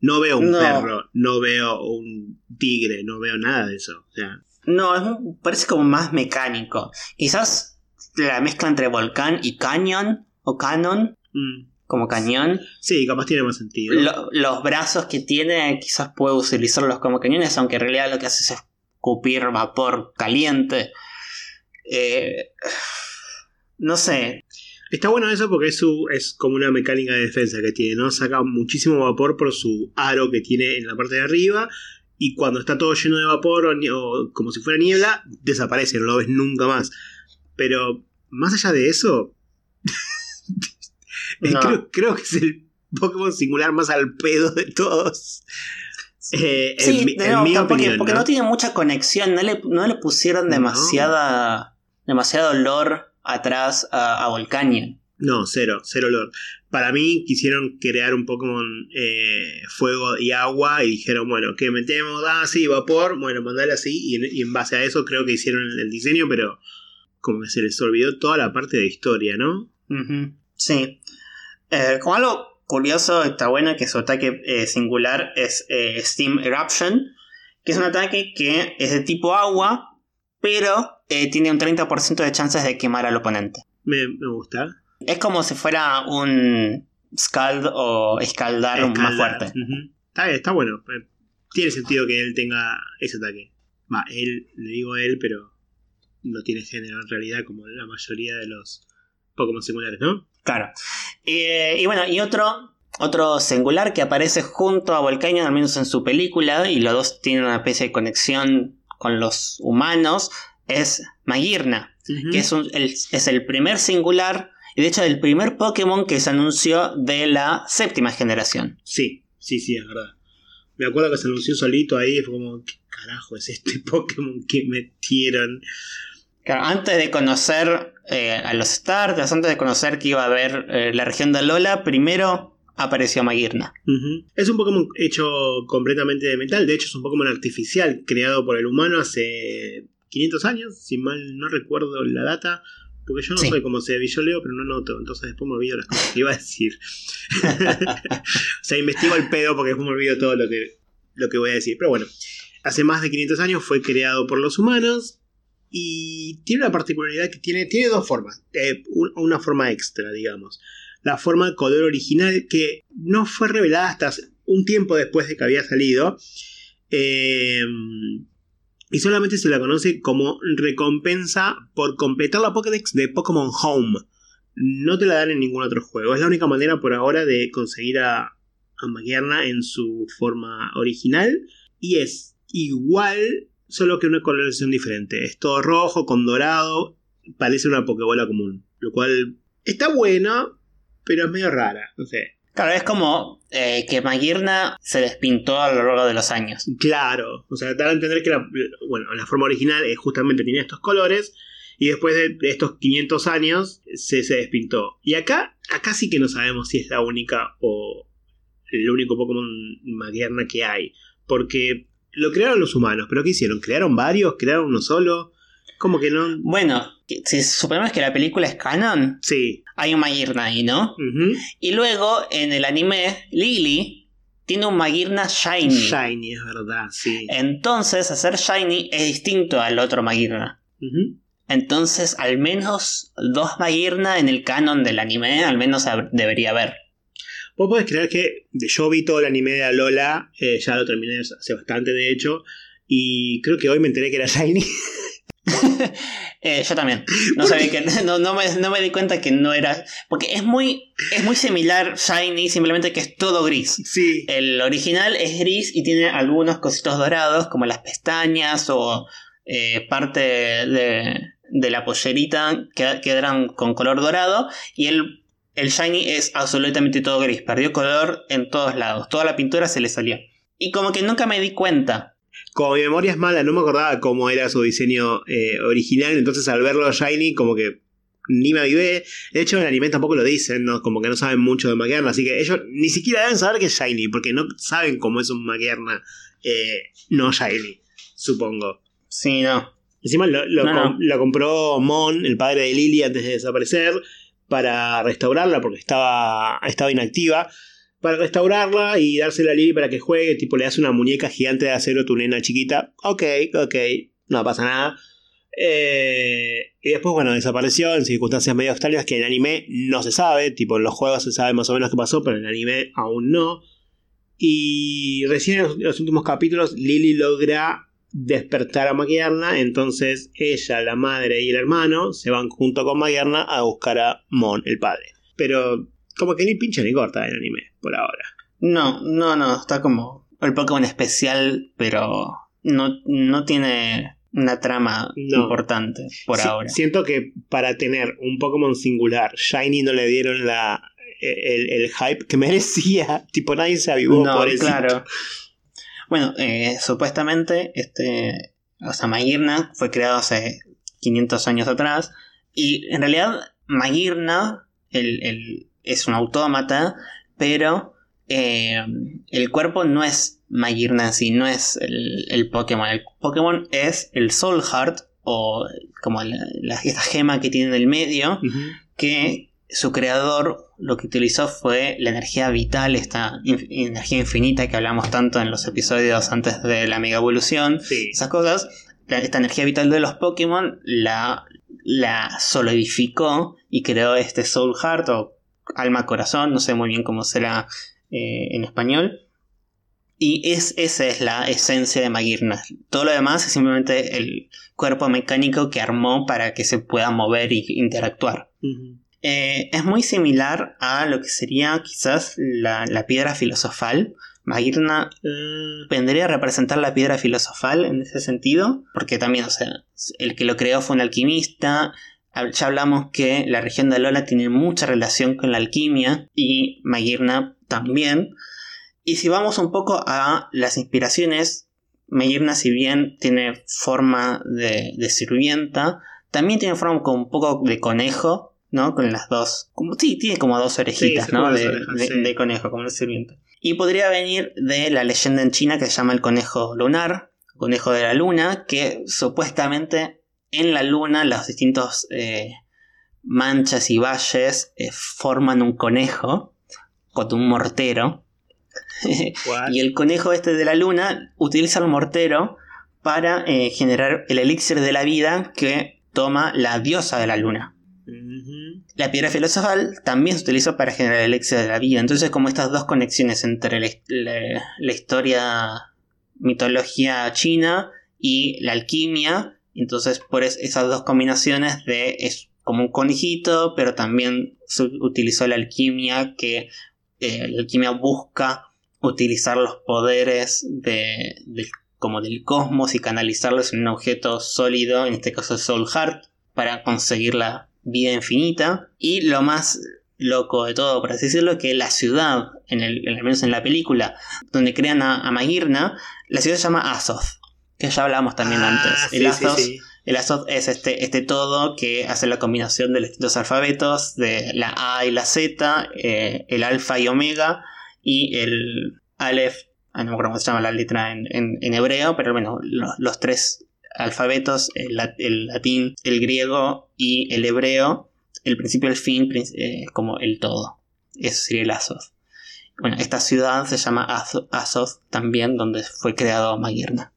No veo un No. perro. No veo un tigre. No veo nada de eso. O sea, no, es un- parece como más mecánico. Quizás la mezcla entre volcán y cañón, o canon, mm, como cañón. sí, capaz tiene más sentido. Lo- los brazos que tiene, quizás puede utilizarlos como cañones, aunque en realidad lo que hace es escupir vapor caliente. Eh, no sé, Está bueno eso porque es, su, es como una mecánica de defensa que tiene, ¿no? Saca muchísimo vapor por su aro que tiene en la parte de arriba. Y cuando está todo lleno de vapor o, como si fuera niebla, desaparece, no lo ves nunca más. Pero más allá de eso, No. creo, creo que es el Pokémon singular más al pedo de todos. Eh, en Sí, mi, de en mi porque, opinión. porque ¿no? no tiene mucha conexión, no le, no le pusieron No. demasiada demasiado lore atrás a, a Volcanion. No, cero, cero lore. Para mí quisieron crear un Pokémon eh, fuego y agua y dijeron, bueno, ¿qué metemos? Ah, sí, vapor, bueno, mandale así y en, y en base a eso creo que hicieron el, el diseño, pero como que se les olvidó toda la parte de historia, ¿no? Sí. Eh, como algo curioso, está bueno que su ataque eh, singular es eh, Steam Eruption, que es un ataque que es de tipo agua, pero eh, tiene un 30% de chances de quemar al oponente. Me, me gusta. Es como si fuera un Scald o Escaldar más fuerte. Ujú. está, está bueno. Tiene sentido que él tenga ese ataque. Va, él, le digo él, pero no tiene género en realidad como la mayoría de los Pokémon singulares, ¿no? Claro. Eh, y bueno, y otro, otro singular que aparece junto a Volcanion, al menos en su película, y los dos tienen una especie de conexión con los humanos, es Magirna, que es, un- el, es el primer singular, y de hecho el primer Pokémon que se anunció de la séptima generación. Sí, sí, sí, es verdad. Me acuerdo que se anunció solito ahí, fue como, ¿qué carajo es este Pokémon que metieron? Claro, antes de conocer eh, a los Stardust, antes de conocer que iba a haber eh, la región de Alola, primero apareció Magirna. Ujú. Es un Pokémon hecho completamente de metal, de hecho es un Pokémon artificial creado por el humano hace 500 años, si mal no recuerdo la data, porque yo no Sí. soy como se yo leo, pero no noto, entonces después me olvido las cosas que iba a decir. o sea, investigo el pedo porque después me olvido todo lo que, lo que voy a decir. Pero bueno, hace más de 500 años fue creado por los humanos y tiene una particularidad que tiene, tiene dos formas, eh, un- una forma extra, digamos. La forma color original que no fue revelada hasta un tiempo después de que había salido. eh, y solamente se la conoce como recompensa por completar la Pokédex de Pokémon Home. No te la dan en ningún otro juego. Es la única manera por ahora de conseguir a, a en su forma original. Y es igual, solo que una coloración diferente. Es todo rojo con dorado. Parece una Pokébola común. Lo cual está bueno, pero es medio rara. No sé. Claro, es como eh, que Magirna se despintó a lo largo de los años. Claro, o sea, dar a entender que la, bueno, la forma original es justamente tenía estos colores y después de, estos 500 años se, se despintó. Y acá, acá sí que no sabemos si es la única o el único Pokémon Maguerna que hay. Porque lo crearon los humanos, pero ¿qué hicieron? ¿Crearon varios? ¿Crearon uno solo? Como que no... Bueno, si suponemos que la película es canon, Sí. hay un Magirna ahí, ¿no? Y luego en el anime, Lily tiene un Magirna Shiny. Shiny, es verdad, sí. Entonces, hacer Shiny es distinto al otro Magirna. Entonces, al menos dos Magirna en el canon del anime, al menos debería haber. Vos podés creer que yo vi todo el anime de Alola, eh, ya lo terminé hace bastante de hecho, y creo que hoy me enteré que era Shiny. Eh, yo también. No ¿Por sabía que. No, no me, no me di cuenta que no era. Porque es muy. Es muy similar Shiny, simplemente que es todo gris. sí. El original es gris y tiene algunos cositos dorados, como las pestañas o eh, parte de, de la pollerita que quedaron con color dorado. Y el, el shiny es absolutamente todo gris. Perdió color en todos lados. Toda la pintura se le salió. Y como que nunca me di cuenta. Como mi memoria es mala, no me acordaba cómo era su diseño eh, original, entonces al verlo Shiny como que ni me avivé. De hecho, en el anime tampoco lo dicen, ¿no? como que no saben mucho de Maguerna, así que ellos ni siquiera deben saber que es Shiny, porque no saben cómo es un Maguerna eh, no Shiny, supongo. Sí, no. Encima lo, lo No, no. com- lo compró Mon, el padre de Lily, antes de desaparecer, para restaurarla porque estaba, estaba inactiva. Para restaurarla y dársela a Lily para que juegue, tipo le das una muñeca gigante de acero a tu nena chiquita. Ok, ok, no pasa nada. Eh, y después, bueno, desapareció en circunstancias medio extrañas que en anime no se sabe. Tipo, en los juegos se sabe más o menos qué pasó, pero en anime aún no. Y recién en los últimos capítulos, Lily logra despertar a Maguerna. Entonces, ella, la madre y el hermano se van junto con Maguerna a buscar a Mon, el padre. Pero, como que ni pincha ni corta el anime, por ahora. No, no, no. Está como el Pokémon especial, pero no, no tiene una trama No. importante por ahora. Siento que para tener un Pokémon singular, Shiny no le dieron la, el, el hype que merecía. Tipo, nadie se avivó no, por eso. claro. Bueno, eh, supuestamente, este. O sea, Magirna fue creado hace 500 años atrás. Y en realidad Magirna el, es un autómata, pero eh, el cuerpo no es Magirna en sí, no es el, Pokémon. El Pokémon es el Soul Heart, o como la, esta gema que tiene en el medio, que su creador lo que utilizó fue la energía vital, esta energía infinita que hablamos tanto en los episodios antes de la mega evolución, esas cosas. esta energía vital de los Pokémon la, la solidificó y creó este Soul Heart o alma corazón, no sé muy bien cómo será eh, en español. Y es, esa es la esencia de Magirna. Todo lo demás es simplemente el cuerpo mecánico que armó para que se pueda mover e interactuar. Eh, es muy similar a lo que sería quizás la, piedra filosofal. Magirna mm. vendría a representar la piedra filosofal en ese sentido, porque también, o sea, el que lo creó fue un alquimista. Ya hablamos que la región de Alola tiene mucha relación con la alquimia y Magirna también. Y si vamos un poco a las inspiraciones, Magirna si bien tiene forma de, sirvienta, también tiene forma como un poco de conejo, ¿no? Con las dos, como, sí, tiene como dos orejitas, ¿no? De, conejo, como el sirviente. Y podría venir de la leyenda en China que se llama el conejo lunar, conejo de la luna, que supuestamente en la luna los distintos eh, manchas y valles eh, forman un conejo con un mortero y el conejo este de la luna utiliza el mortero para eh, generar el elixir de la vida que toma la diosa de la luna. La piedra filosofal también se utilizó para generar el elixir de la vida. Entonces, como estas dos conexiones entre la, historia, mitología china y la alquimia, entonces por esas dos combinaciones de es como un conejito, pero también se utilizó la alquimia que eh, la alquimia busca utilizar los poderes de, como del cosmos y canalizarlos en un objeto sólido, en este caso Soul Heart, para conseguir la vida infinita. Y lo más loco de todo, por así decirlo, que la ciudad, en el, al menos en la película, donde crean a, Magirna, la ciudad se llama Azoth, que ya hablamos también ah, antes. el, Azoth, el Azoth es este, este todo que hace la combinación de los distintos alfabetos, de la A y la Z, eh, el alfa y omega, y el Aleph, ah, no me acuerdo cómo se llama la letra en, hebreo, pero bueno, los, tres alfabetos, el, latín, el griego y el hebreo, el principio el fin eh, como el todo. Eso sería el Azoth. Bueno, esta ciudad se llama Azoth también, donde fue creado Magirna.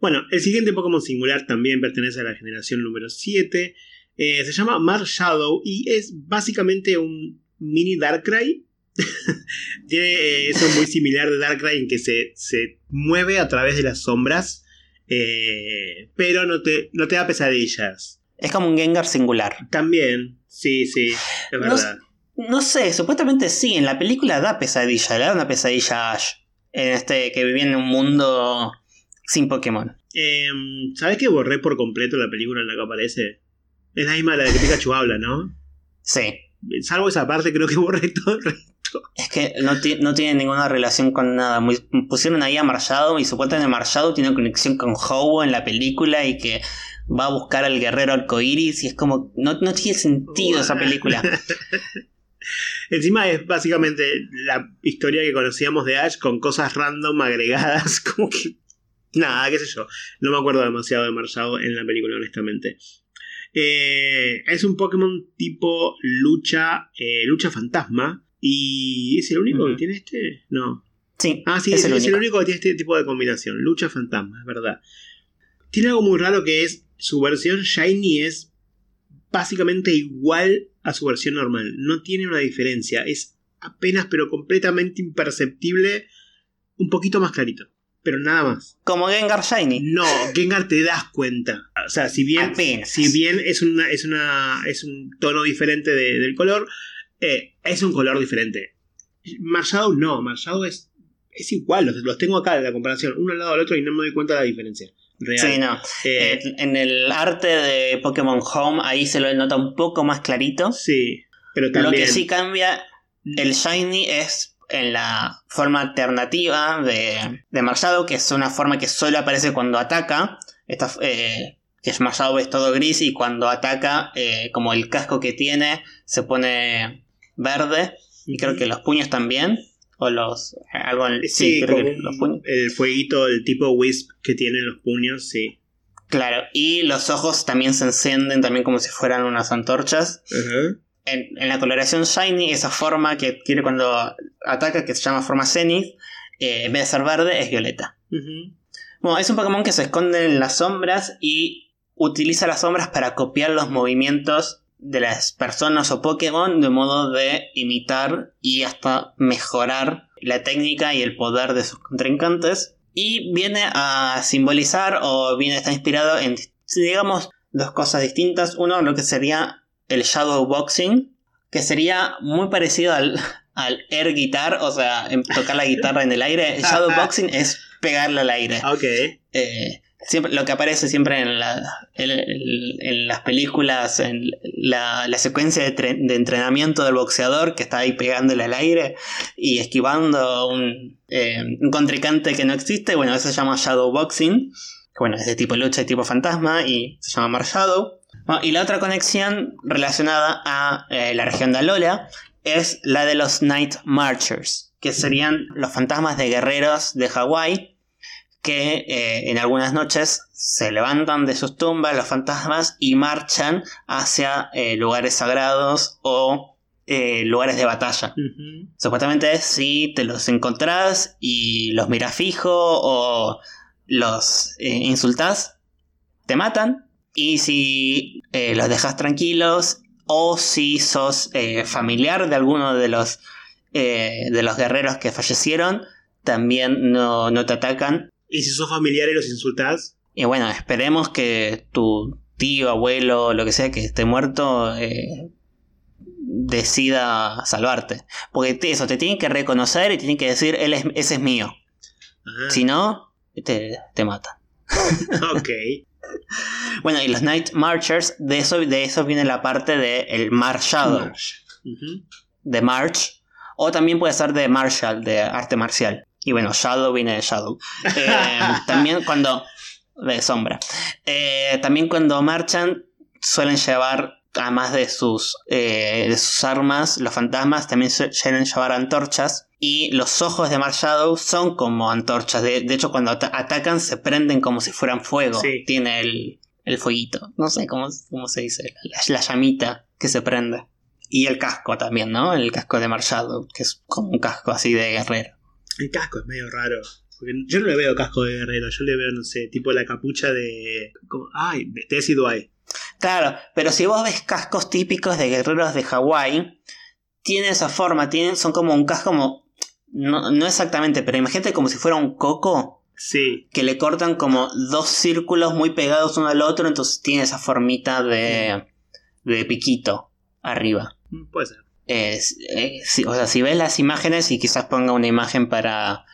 Bueno, el siguiente Pokémon singular también pertenece a la generación número 7. Eh, se llama Mar Shadow y es básicamente un mini Darkrai Tiene eh, eso muy similar de Darkrai en que se, se, mueve a través de las sombras, eh, pero no te, no te da pesadillas. Es como un Gengar singular. También, sí, sí, es verdad. No, sé, supuestamente sí, en la película da pesadilla, le da una pesadilla a Ash. En este, que vivía en un mundo sin Pokémon. Em, ¿Sabes que borré por completo la película en la que aparece? Es la misma la de que Pikachu habla, ¿no? Sí. Salvo esa parte, creo que borré todo es que no, no tiene ninguna relación con nada. pusieron ahí a Marshado y supuestamente Marshado tiene conexión con Hobo en la película y que va a buscar al guerrero arcoiris y es como. No, no tiene sentido esa película. Encima es básicamente la historia que conocíamos de Ash con cosas random agregadas, como que. Nada, qué sé yo. No me acuerdo demasiado de Marshado en la película, honestamente. Eh, es un Pokémon tipo lucha, eh, lucha fantasma, ¿Y es el único que tiene este? No. Sí. Ah, sí, es, el, único. que tiene este tipo de combinación. Lucha fantasma, es verdad. Tiene algo muy raro que es su versión Shiny es básicamente igual a su versión normal. No tiene una diferencia. Es apenas pero completamente imperceptible. Un poquito más clarito. Pero nada más. Como Gengar Shiny. No, Gengar te das cuenta. O sea, si bien, Si bien es, una, es, una, es un tono diferente del color, eh, es un color diferente. Marshadow no, Marshadow es, es igual, los, tengo acá en la comparación, uno al lado del otro y no me doy cuenta de la diferencia. Sí, no. Eh, en el arte de Pokémon Home ahí se lo nota un poco más clarito. Sí, pero también... Lo que sí cambia, el Shiny es en la forma alternativa de, de que es una forma que solo aparece cuando ataca. Esta, eh, que es todo gris y cuando ataca, eh, como el casco que tiene, se pone verde. Y creo que los puños también. O los. Algo sí, creo que los puños. El fueguito, el tipo Wisp que tienen los puños, sí. Claro, y los ojos también se encienden también como si fueran unas antorchas. en, la coloración Shiny, esa forma que tiene cuando ataca, que se llama forma Zenith, eh, en vez de ser verde, es violeta. Bueno, es un Pokémon que se esconde en las sombras y utiliza las sombras para copiar los movimientos de las personas o Pokémon de modo de imitar y hasta mejorar la técnica y el poder de sus contrincantes. Y viene a simbolizar o viene a estar inspirado en, digamos, dos cosas distintas. Uno, lo que sería el Shadow Boxing, que sería muy parecido al, al air guitar, o sea, tocar la guitarra en el aire. El Shadow Boxing es pegarle al aire. Ok. Eh, siempre, lo que aparece siempre en, en, las películas, en la, secuencia de, entrenamiento del boxeador que está ahí pegándole al aire y esquivando un, eh, un contrincante que no existe, bueno, eso se llama Shadow Boxing, que bueno, es de tipo lucha y tipo fantasma y se llama Mar Shadow. y la otra conexión relacionada a eh, la región de Alola es la de los Night Marchers, que serían los fantasmas de guerreros de Hawái que eh, en algunas noches se levantan de sus tumbas los fantasmas y marchan hacia eh, lugares sagrados o eh, lugares de batalla. Supuestamente si te los encontrás y los miras fijo o los insultás, te matan. Y si los dejas tranquilos o si sos familiar de alguno de los, de los guerreros que fallecieron, también no, no te atacan ¿Y si sos familiar y los insultás? Y bueno, esperemos que tu tío, abuelo, lo que sea que esté muerto, eh, decida salvarte. Porque eso, te tienen que reconocer y tienen que decir, Él es, ese es mío. Si no, te, te matan. ok. Bueno, y los Night Marchers, de eso, de eso viene la parte de el Marshall. De March. O también puede ser de Marshall, de arte marcial. Y bueno, Shadow viene de Shadow. Eh, también cuando. de sombra. Eh, también cuando marchan, suelen llevar, además de sus, eh, de sus armas, los fantasmas también suelen llevar antorchas. Y los ojos de Mar Shadow son como antorchas. De, hecho, cuando atacan, se prenden como si fueran fuego. Tiene el, el fueguito. No sé cómo, cómo se dice. La, llamita que se prende. Y el casco también, ¿no? El casco de Mar Shadow, que es como un casco así de guerrero. El casco es medio raro. Porque yo no le veo casco de guerrero, yo le veo, no sé, tipo la capucha de. Ay, de Tessie Claro, pero si vos ves cascos típicos de guerreros de Hawái, tiene esa forma, tienen, son como un casco como. No, no exactamente, pero imagínate como si fuera un coco. Sí. Que le cortan como dos círculos muy pegados uno al otro, entonces tiene esa formita de. de piquito arriba. Mm, puede ser. Eh, si, o sea, si ves las imágenes y quizás ponga una imagen para,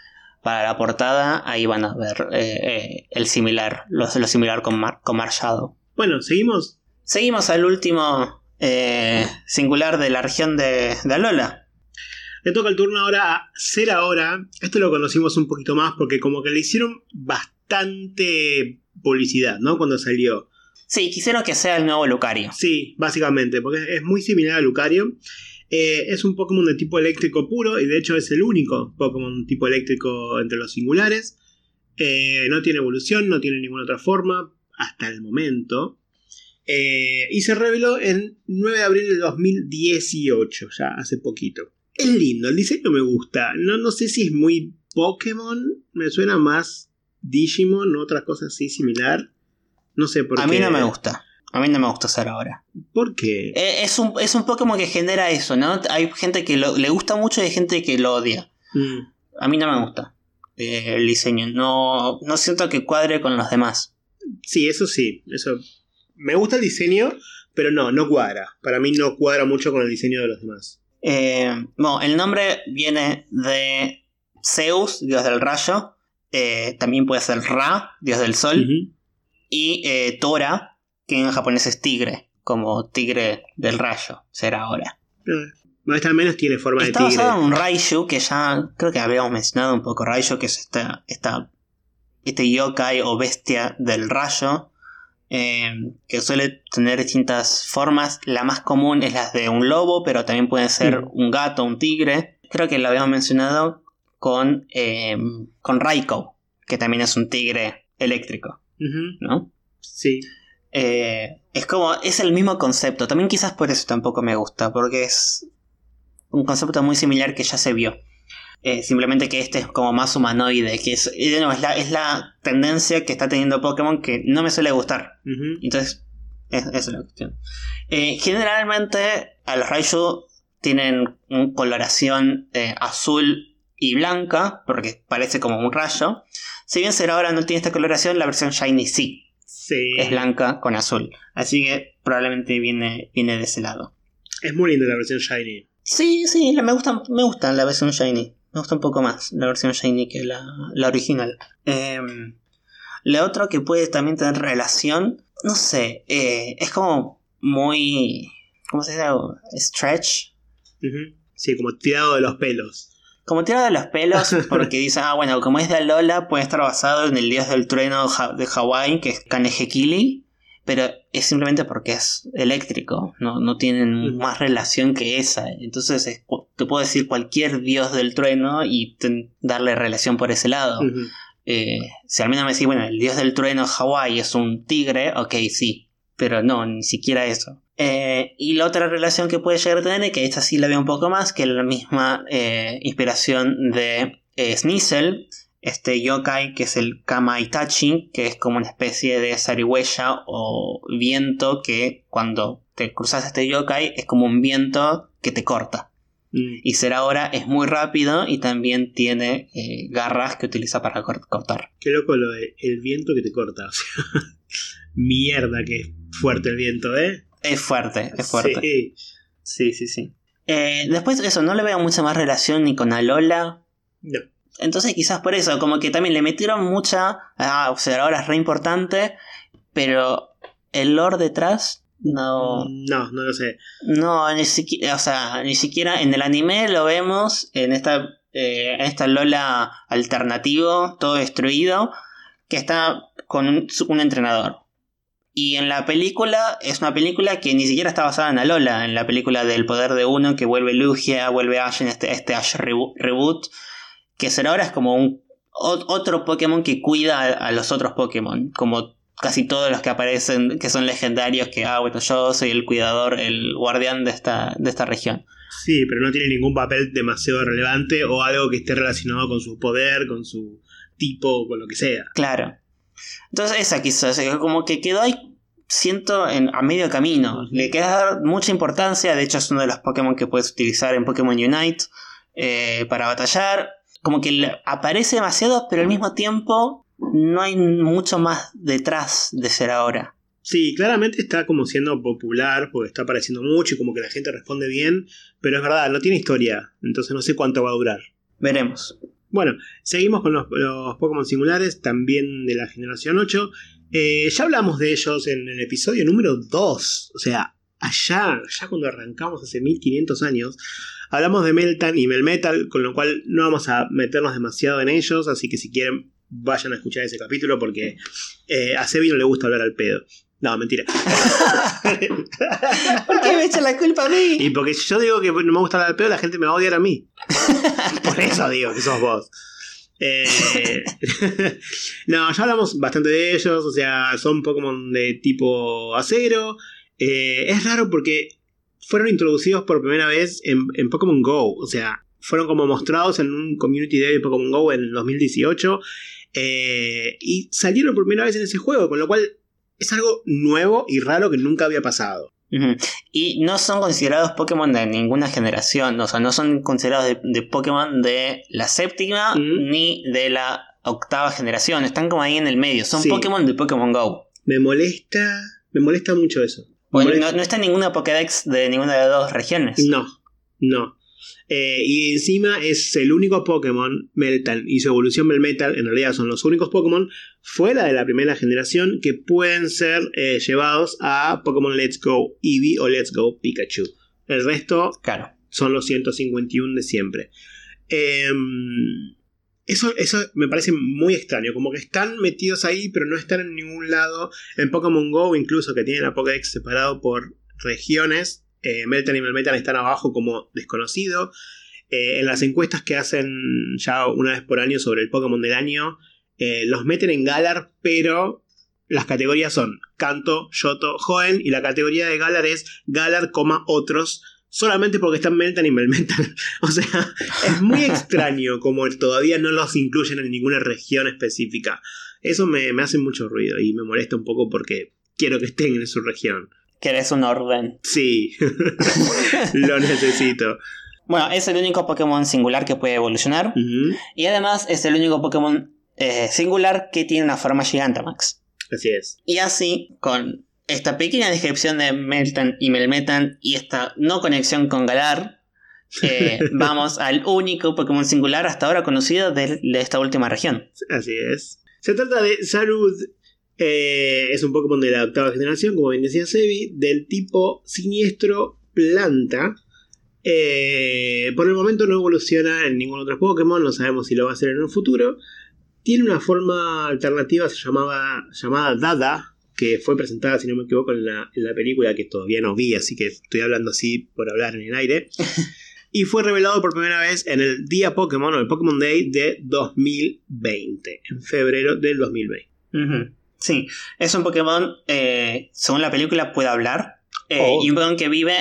para la portada, ahí van a ver eh, eh, el similar, lo, similar con, Mar, con Bueno, ¿seguimos? Seguimos al último singular de la región de, de Alola. Le toca el turno ahora a Ser Ahora. Esto lo conocimos un poquito más porque como que le hicieron bastante publicidad, ¿no? Cuando salió. Sí, quisieron que sea el nuevo Lucario. Sí, básicamente, porque es muy similar a Lucario. Eh, es un Pokémon de tipo eléctrico puro y de hecho es el único Pokémon tipo eléctrico entre los singulares. Eh, no tiene evolución, no tiene ninguna otra forma hasta el momento. Eh, y se reveló en 9 de abril de 2018, ya hace poquito. Es lindo, el diseño me gusta. No, no sé si es muy Pokémon, me suena más Digimon, otra cosa así similar. No sé por qué. A mí no me gusta. A mí no me gusta hacer ahora. ¿Por qué? Eh, es, un, es un Pokémon que genera eso, ¿no? Hay gente que le gusta mucho y hay gente que lo odia. Mm. A mí no me gusta eh, el diseño. No, no siento que cuadre con los demás. Sí, eso sí. Eso. Me gusta el diseño, pero no, no cuadra. Para mí no cuadra mucho con el diseño de los demás. Eh, bueno, el nombre viene de Zeus, dios del rayo. también puede ser Ra, dios del sol. Y Tora, que en japonés es tigre, como tigre del rayo, será ahora. Este al menos tiene forma de tigre. Está basado en un Raiju, que ya creo que habíamos mencionado un poco Raiju, que es esta, esta, este yokai o bestia del rayo. eh, que suele tener distintas formas. La más común es la de un lobo, pero también puede ser Mm. un gato, un tigre. Creo que lo habíamos mencionado con, eh, con Raiko, que también es un tigre eléctrico, ¿no? Sí. Eh, es como, es el mismo concepto. También quizás por eso tampoco me gusta, porque es un concepto muy similar que ya se vio. Eh, simplemente que este es como más humanoide, que es, es, la, es la tendencia que está teniendo Pokémon que no me suele gustar. Entonces, es- esa es la cuestión. Eh, generalmente, a los Raichu tienen una coloración eh, azul y blanca, porque parece como un rayo. Si bien Zeraora ahora no tiene esta coloración, la versión Shiny sí Sí. es blanca con azul. Así que probablemente viene, viene de ese lado. Es muy linda la versión Shiny. Sí, sí, la- me gusta, me gusta la versión Shiny. Me gusta un poco más la versión Shiny que la, la original. Em, lo otro que puede también tener relación, no sé, eh, es como muy... ¿Cómo se dice? Stretch. Sí, como tirado de los pelos. Como tirado de los pelos, porque dicen, ah, bueno, como es de Alola, puede estar basado en el dios del trueno de Hawái, que es Kanehekili, pero es simplemente porque es eléctrico, no, no tienen Ujú. más relación que esa. Entonces es te puedo decir cualquier dios del trueno y ten- darle relación por ese lado. Ujú. Eh, si al menos me decís, bueno, el dios del trueno Hawái es un tigre, ok, sí, pero no, ni siquiera eso. Eh, y la otra relación que puede llegar a tener, que esta sí la veo un poco más, que la misma eh, inspiración de eh, este yokai que es el Kama Itachi, que es como una especie de zarigüeya o viento que cuando te cruzas este yokai es como un viento que te corta. Mm. Y Zeraora es muy rápido y también tiene eh, garras que utiliza para cor- cortar. Qué loco lo de el viento que te corta. O sea, mierda que es fuerte el viento, ¿eh? Es fuerte, es fuerte. Sí. Sí, sí, sí. Eh, después eso, no le veo mucha más relación ni con Alola. No. Entonces quizás por eso, como que también le metieron mucha... Ah, Zeraora es re importante, pero el lore detrás no... No, no lo sé. No, ni siquiera, o sea, ni siquiera en el anime lo vemos en esta, eh, en esta Lola alternativo, todo destruido, que está con un, un entrenador. Y en la película, es una película que ni siquiera está basada en la Lola, en la película del poder de uno, que vuelve Lugia, vuelve Ash en este, este Ash rebo- reboot, que será ahora es como un otro Pokémon que cuida a, a los otros Pokémon, como casi todos los que aparecen, que son legendarios, que, ah, bueno, yo soy el cuidador, el guardián de esta, de esta región. Sí, pero no tiene ningún papel demasiado relevante o algo que esté relacionado con su poder, con su tipo, con lo que sea. Claro. Entonces esa quizás, como que quedó ahí, siento, en, a medio camino. Le queda dar mucha importancia, de hecho es uno de los Pokémon que puedes utilizar en Pokémon Unite eh, para batallar. Como que aparece demasiado, pero al mismo tiempo no hay mucho más detrás de ser ahora. Sí, claramente está como siendo popular porque está apareciendo mucho y como que la gente responde bien, pero es verdad, no tiene historia, entonces no sé cuánto va a durar. Veremos. Bueno, seguimos con los, los Pokémon singulares, también de la generación 8. Eh, ya hablamos de ellos en el episodio número 2, o sea, allá, allá cuando arrancamos hace 1500 años, hablamos de Meltan y Melmetal, con lo cual no vamos a meternos demasiado en ellos, así que si quieren vayan a escuchar ese capítulo porque eh, a Sebi no le gusta hablar al pedo. No, mentira. ¿Por qué me echa la culpa a mí? y porque si yo digo que no me gusta hablar al pedo, la gente me va a odiar a mí. Por eso digo que sos vos. Eh, no, ya hablamos bastante de ellos, o sea, son Pokémon de tipo acero. Eh, es raro porque fueron introducidos por primera vez en, en Pokémon Go, o sea, fueron como mostrados en un Community Day de Pokémon Go en 2018 eh, y salieron por primera vez en ese juego, con lo cual es algo nuevo y raro que nunca había pasado. Y no son considerados Pokémon de ninguna generación, o sea, no son considerados de, de Pokémon de la séptima ni de la octava generación, están como ahí en el medio, son Sí. Pokémon de Pokémon Go. Me molesta, me molesta mucho eso. Bueno, no está en ninguna Pokédex de ninguna de las dos regiones. No, no. Eh, y encima es el único Pokémon, Meltan y su evolución Melmetal, en realidad son los únicos Pokémon fuera de la primera generación que pueden ser eh, llevados a Pokémon Let's Go Eevee o Let's Go Pikachu. El resto Claro. son los 151 de siempre. Em, Eso, eso me parece muy extraño, como que están metidos ahí, pero no están en ningún lado. En Pokémon Go, incluso que tienen a Pokédex separado por regiones, eh, Meltan y Melmetan están abajo como desconocido. Eh, en las encuestas que hacen ya una vez por año sobre el Pokémon del año, eh, los meten en Galar, pero las categorías son Canto, Yoto, Joen, y la categoría de Galar es Galar, otros, solamente porque están Meltan y Melmetan. o sea, es muy extraño como todavía no los incluyen en ninguna región específica. Eso me, me hace mucho ruido y me molesta un poco porque quiero que estén en su región. ¿Querés un orden? Sí, lo necesito. Bueno, es el único Pokémon singular que puede evolucionar. Y además es el único Pokémon eh, singular que tiene una forma Gigantamax. Así es. Y así, con esta pequeña descripción de Meltan y Melmetan y esta no conexión con Galar, eh, vamos al único Pokémon singular hasta ahora conocido de, esta última región. Así es. Se trata de Sarud. Eh, es un Pokémon de la octava generación, como bien decía Sebi, del tipo siniestro planta. Eh, por el momento no evoluciona en ningún otro Pokémon, no sabemos si lo va a hacer en un futuro. Tiene una forma alternativa se llamaba, llamada Dada, que fue presentada, si no me equivoco, en la, película que todavía no vi, así que estoy hablando así por hablar en el aire. y fue revelado por primera vez en el Día Pokémon, o el Pokémon Day de 2020, en febrero del 2020. Sí, es un Pokémon, eh, según la película, puede hablar. Eh, oh. Y un Pokémon que vive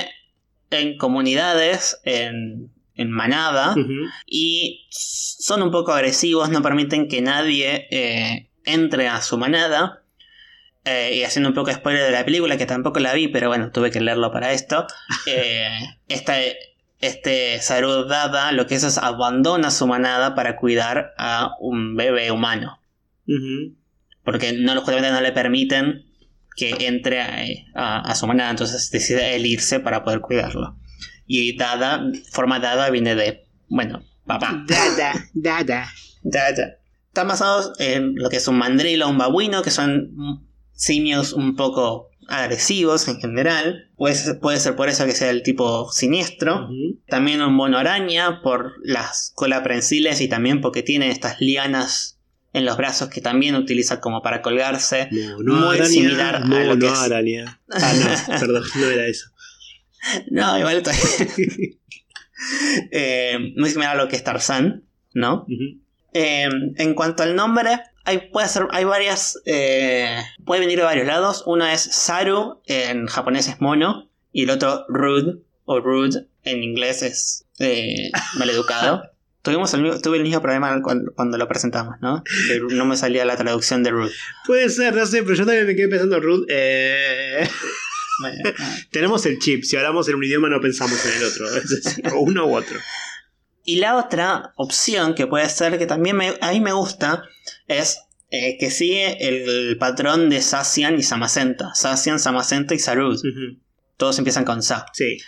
en comunidades, en, manada, y son un poco agresivos, no permiten que nadie eh, entre a su manada. Y haciendo un poco de spoiler de la película, que tampoco la vi, pero bueno, tuve que leerlo para esto. Eh, este Saru Dada lo que es es abandona su manada para cuidar a un bebé humano. Porque no, justamente no le permiten que entre a, su manada, entonces decide él irse para poder cuidarlo. Y Dada, forma Dada viene de, bueno, papá. Dada, Dada. Dada. Están basados en lo que es un mandrilo, un babuino, que son simios un poco agresivos en general. Puede, puede ser por eso que sea el tipo siniestro. También un mono araña por las cola prensiles y también porque tiene estas lianas en los brazos que también utiliza como para colgarse. muy similar a lo que es... araña. Ah, no, perdón, no era eso. No, igual eh, muy similar a lo que es Tarzan, ¿no? Eh, en cuanto al nombre, hay, puede ser, hay varias. Eh, puede venir de varios lados. Una es Saru, en japonés es mono. Y el otro Rude, o Rude, en inglés es eh, maleducado. Tuvimos el, tuve el mismo problema cuando, lo presentamos, ¿no? no me salía la traducción de Rude. Puede ser, no sé, pero yo también me quedé pensando Rude. Eh... Tenemos el chip, si hablamos en un idioma no pensamos en el otro, o uno u otro. Y la otra opción que puede ser que también me, a mí me gusta es eh, que sigue el, patrón de Sacian y Samacenta. Sacian, Samacenta y Sarud. Todos empiezan con Sa. Sí.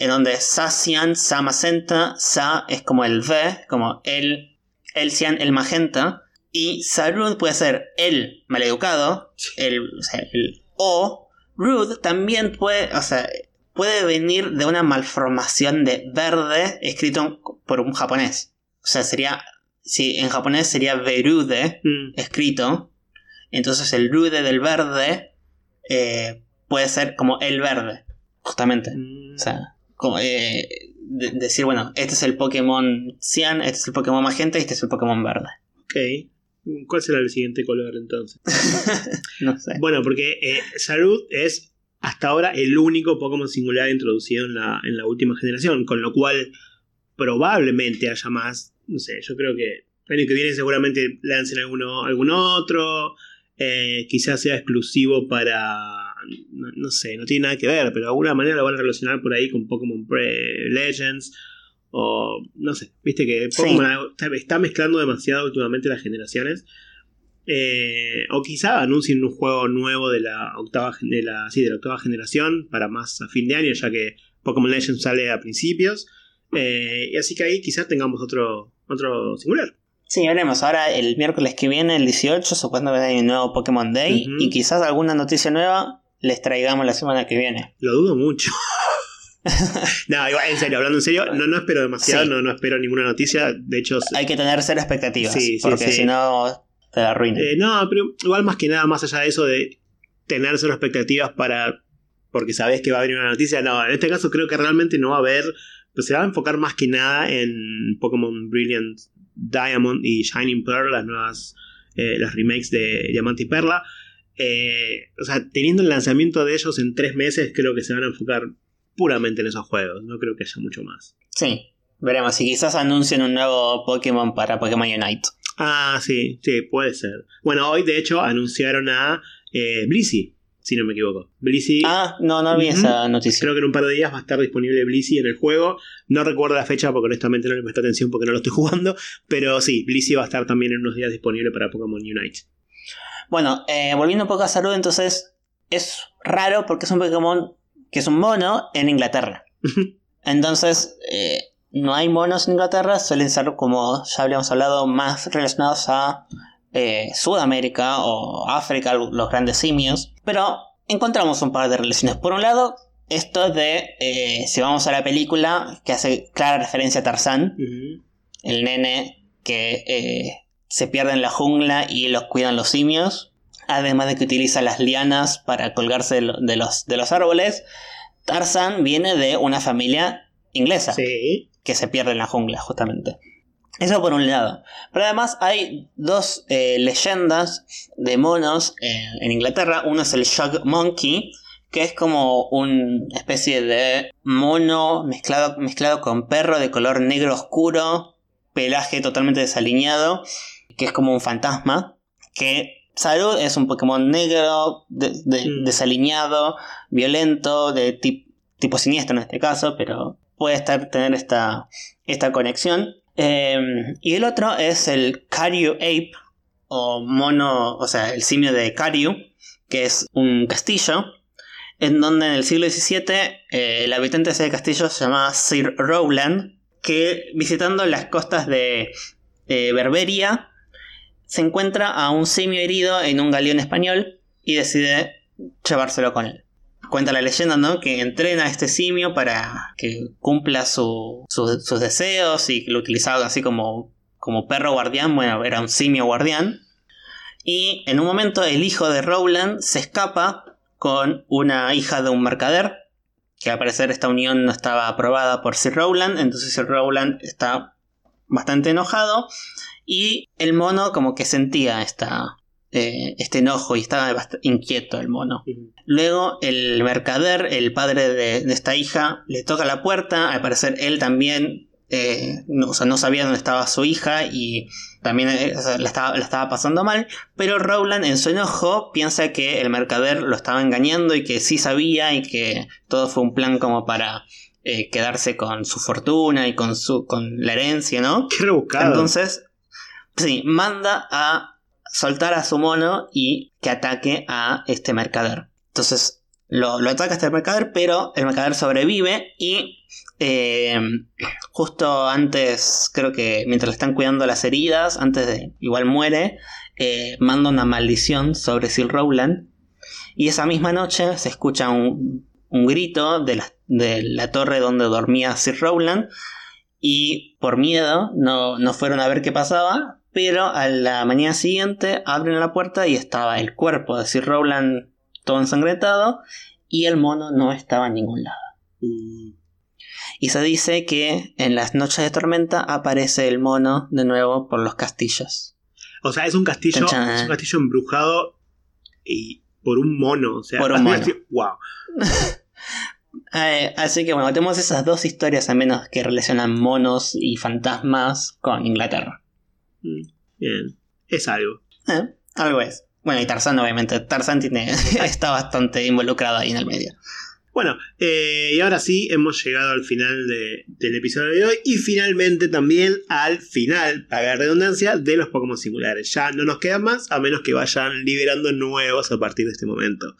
En donde Sacian, Samacenta, Sa es como el V, como el, el Cian, el magenta. Y Sarud puede ser el maleducado, el, o, sea, el o Rude también puede, o sea, puede venir de una malformación de verde escrito por un japonés. O sea, sería. Si en japonés sería verude mm. escrito. Entonces el rude del verde eh, puede ser como el verde, justamente. Mm. O sea, como, eh, decir, bueno, este es el Pokémon cian, este es el Pokémon magenta y este es el Pokémon verde. Ok. ¿Cuál será el siguiente color entonces? no sé. Bueno, porque eh, Salud es hasta ahora el único Pokémon singular introducido en la, en la última generación, con lo cual probablemente haya más, no sé, yo creo que el año que viene seguramente lancen alguno, algún otro, eh, quizás sea exclusivo para, no, sé, no tiene nada que ver, pero de alguna manera lo van a relacionar por ahí con Pokémon Legends. O no sé, viste que Pokémon está mezclando demasiado últimamente las generaciones. Eh, o quizá anuncien un juego nuevo de la octava de la, de la octava generación para más a fin de año, ya que Pokémon Legends sale a principios. Eh, y así que ahí quizás tengamos otro, otro singular. Sí, veremos. Ahora el miércoles que viene, el 18, supuestamente hay un nuevo Pokémon Day. Y quizás alguna noticia nueva les traigamos la semana que viene. Lo dudo mucho. no, igual, en serio, hablando en serio, no, no espero demasiado, Sí. no, no espero ninguna noticia. De hecho, Hay que tener cero expectativas. Sí, sí, porque si no, te la eh, no, pero igual más que nada, más allá de eso de tener cero expectativas para. porque sabes que va a venir una noticia. No, en este caso creo que realmente no va a haber. Pues se va a enfocar más que nada en Pokémon Brilliant Diamond y Shining Pearl, las nuevas. eh, las remakes de Diamante y Perla. Eh, o sea, teniendo el lanzamiento de ellos en tres meses, creo que se van a enfocar puramente en esos juegos. No creo que haya mucho más. Sí, veremos. Y quizás anuncien un nuevo Pokémon para Pokémon Unite. Ah, sí, sí, puede ser. Bueno, hoy de hecho anunciaron a eh, Blissey, si no me equivoco. Blissey, Ah, no, no vi esa noticia. creo que en un par de días va a estar disponible Blissey en el juego. No recuerdo la fecha porque honestamente no le presté atención porque no lo estoy jugando. Pero sí, Blissey va a estar también en unos días disponible para Pokémon Unite. Bueno, eh, volviendo un poco a salud, entonces es raro porque es un Pokémon que es un mono en Inglaterra. Entonces, eh, no hay monos en Inglaterra, suelen ser, como ya habíamos hablado, más relacionados a eh, Sudamérica o África, los grandes simios. Pero encontramos un par de relaciones. Por un lado, esto de, eh, si vamos a la película, que hace clara referencia a Tarzán, el nene que eh, se pierde en la jungla y los cuidan los simios. Además de que utiliza las lianas para colgarse de, lo- de los, de los árboles. Tarzan viene de una familia inglesa Sí. que se pierde en la jungla, justamente. Eso por un lado. Pero además hay dos eh, leyendas de monos eh, en Inglaterra. Uno es el Shag Monkey, que es como una especie de mono mezclado, mezclado con perro de color negro oscuro, pelaje totalmente desaliñado, que es como un fantasma. Que Salud es un Pokémon negro, de- Mm. violento, de tip- tipo siniestro en este caso, pero puede estar, tener esta, esta conexión. Eh, y el otro es el Karyu Ape, o mono, o sea, el simio de Karyu, que es un castillo, en donde en el siglo XVII eh, el habitante de ese castillo se llamaba Sir Rowland, que visitando las costas de eh, Berberia, se encuentra a un simio herido en un galeón español y decide llevárselo con él. Cuenta la leyenda, ¿no? Que entrena a este simio para que cumpla su- su- sus deseos y lo utilizaba así como, como perro guardián. Bueno, era un simio guardián. Y en un momento el hijo de Rowland se escapa con una hija de un mercader. Que al parecer esta unión no estaba aprobada por Sir Rowland. Entonces Sir Rowland está bastante enojado. Y el mono como que sentía esta, eh, este enojo y estaba inquieto el mono. Luego el mercader, el padre de, de esta hija, le toca la puerta. Al parecer él también eh, no, o sea, no sabía dónde estaba su hija y también eh, o sea, la, estaba, la estaba pasando mal. Pero Rowland en su enojo piensa que el mercader lo estaba engañando y que sí sabía y que todo fue un plan como para eh, quedarse con su fortuna y con, su, con la herencia, ¿no? Qué rebuscado. Entonces, sí, manda a soltar a su mono y que ataque a este mercader. Entonces, lo, ataca este mercader, pero el mercader sobrevive y eh, justo antes, creo que mientras le están cuidando las heridas, antes de, igual muere, eh, manda una maldición sobre Sir Rowland. Y esa misma noche se escucha un, un grito de la, de la torre donde dormía Sir Rowland y por miedo no, no fueron a ver qué pasaba, pero a la mañana siguiente abren la puerta y estaba el cuerpo de Sir Rowland todo ensangrentado y el mono no estaba en ningún lado. Mm. Y se dice que en las noches de tormenta aparece el mono de nuevo por los castillos. O sea, es un castillo, es un castillo embrujado y por un mono. O sea, Por un mono. wow. Eh, así que bueno, tenemos esas dos historias al menos que relacionan monos y fantasmas con Inglaterra. Mm, Bien. Es algo. Eh, algo es. Bueno, y Tarzán obviamente. Tarzán tiene, está bastante involucrado ahí en el medio. Bueno, eh, y ahora sí hemos llegado al final de- del episodio de hoy y finalmente también al final, para la redundancia, de los Pokémon singulares. Ya no nos queda más a menos que vayan liberando nuevos a partir de este momento.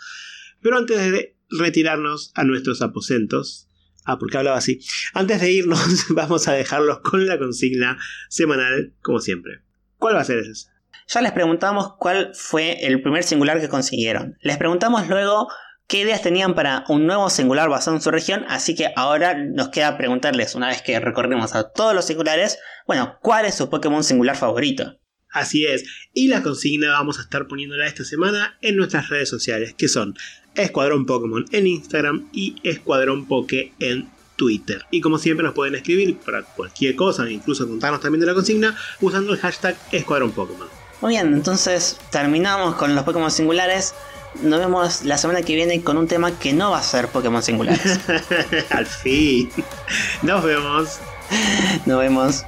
Pero antes de retirarnos a nuestros aposentos, ah, porque hablaba así, antes de irnos vamos a dejarlos con la consigna semanal como siempre. ¿Cuál va a ser esa? Ya les preguntamos cuál fue el primer singular que consiguieron. Les preguntamos luego qué ideas tenían para un nuevo singular basado en su región, así que ahora nos queda preguntarles, una vez que recorrimos a todos los singulares, bueno, ¿cuál es su Pokémon singular favorito? Así es, y la consigna vamos a estar poniéndola esta semana en nuestras redes sociales, que son Escuadrón Pokémon en Instagram y Escuadrón Poké en Twitter. Y como siempre nos pueden escribir para cualquier cosa, incluso contarnos también de la consigna, usando el hashtag Escuadrón Pokémon. Muy bien, entonces terminamos con los Pokémon singulares. Nos vemos la semana que viene con un tema que no va a ser Pokémon singulares. Al fin. Nos vemos. Nos vemos.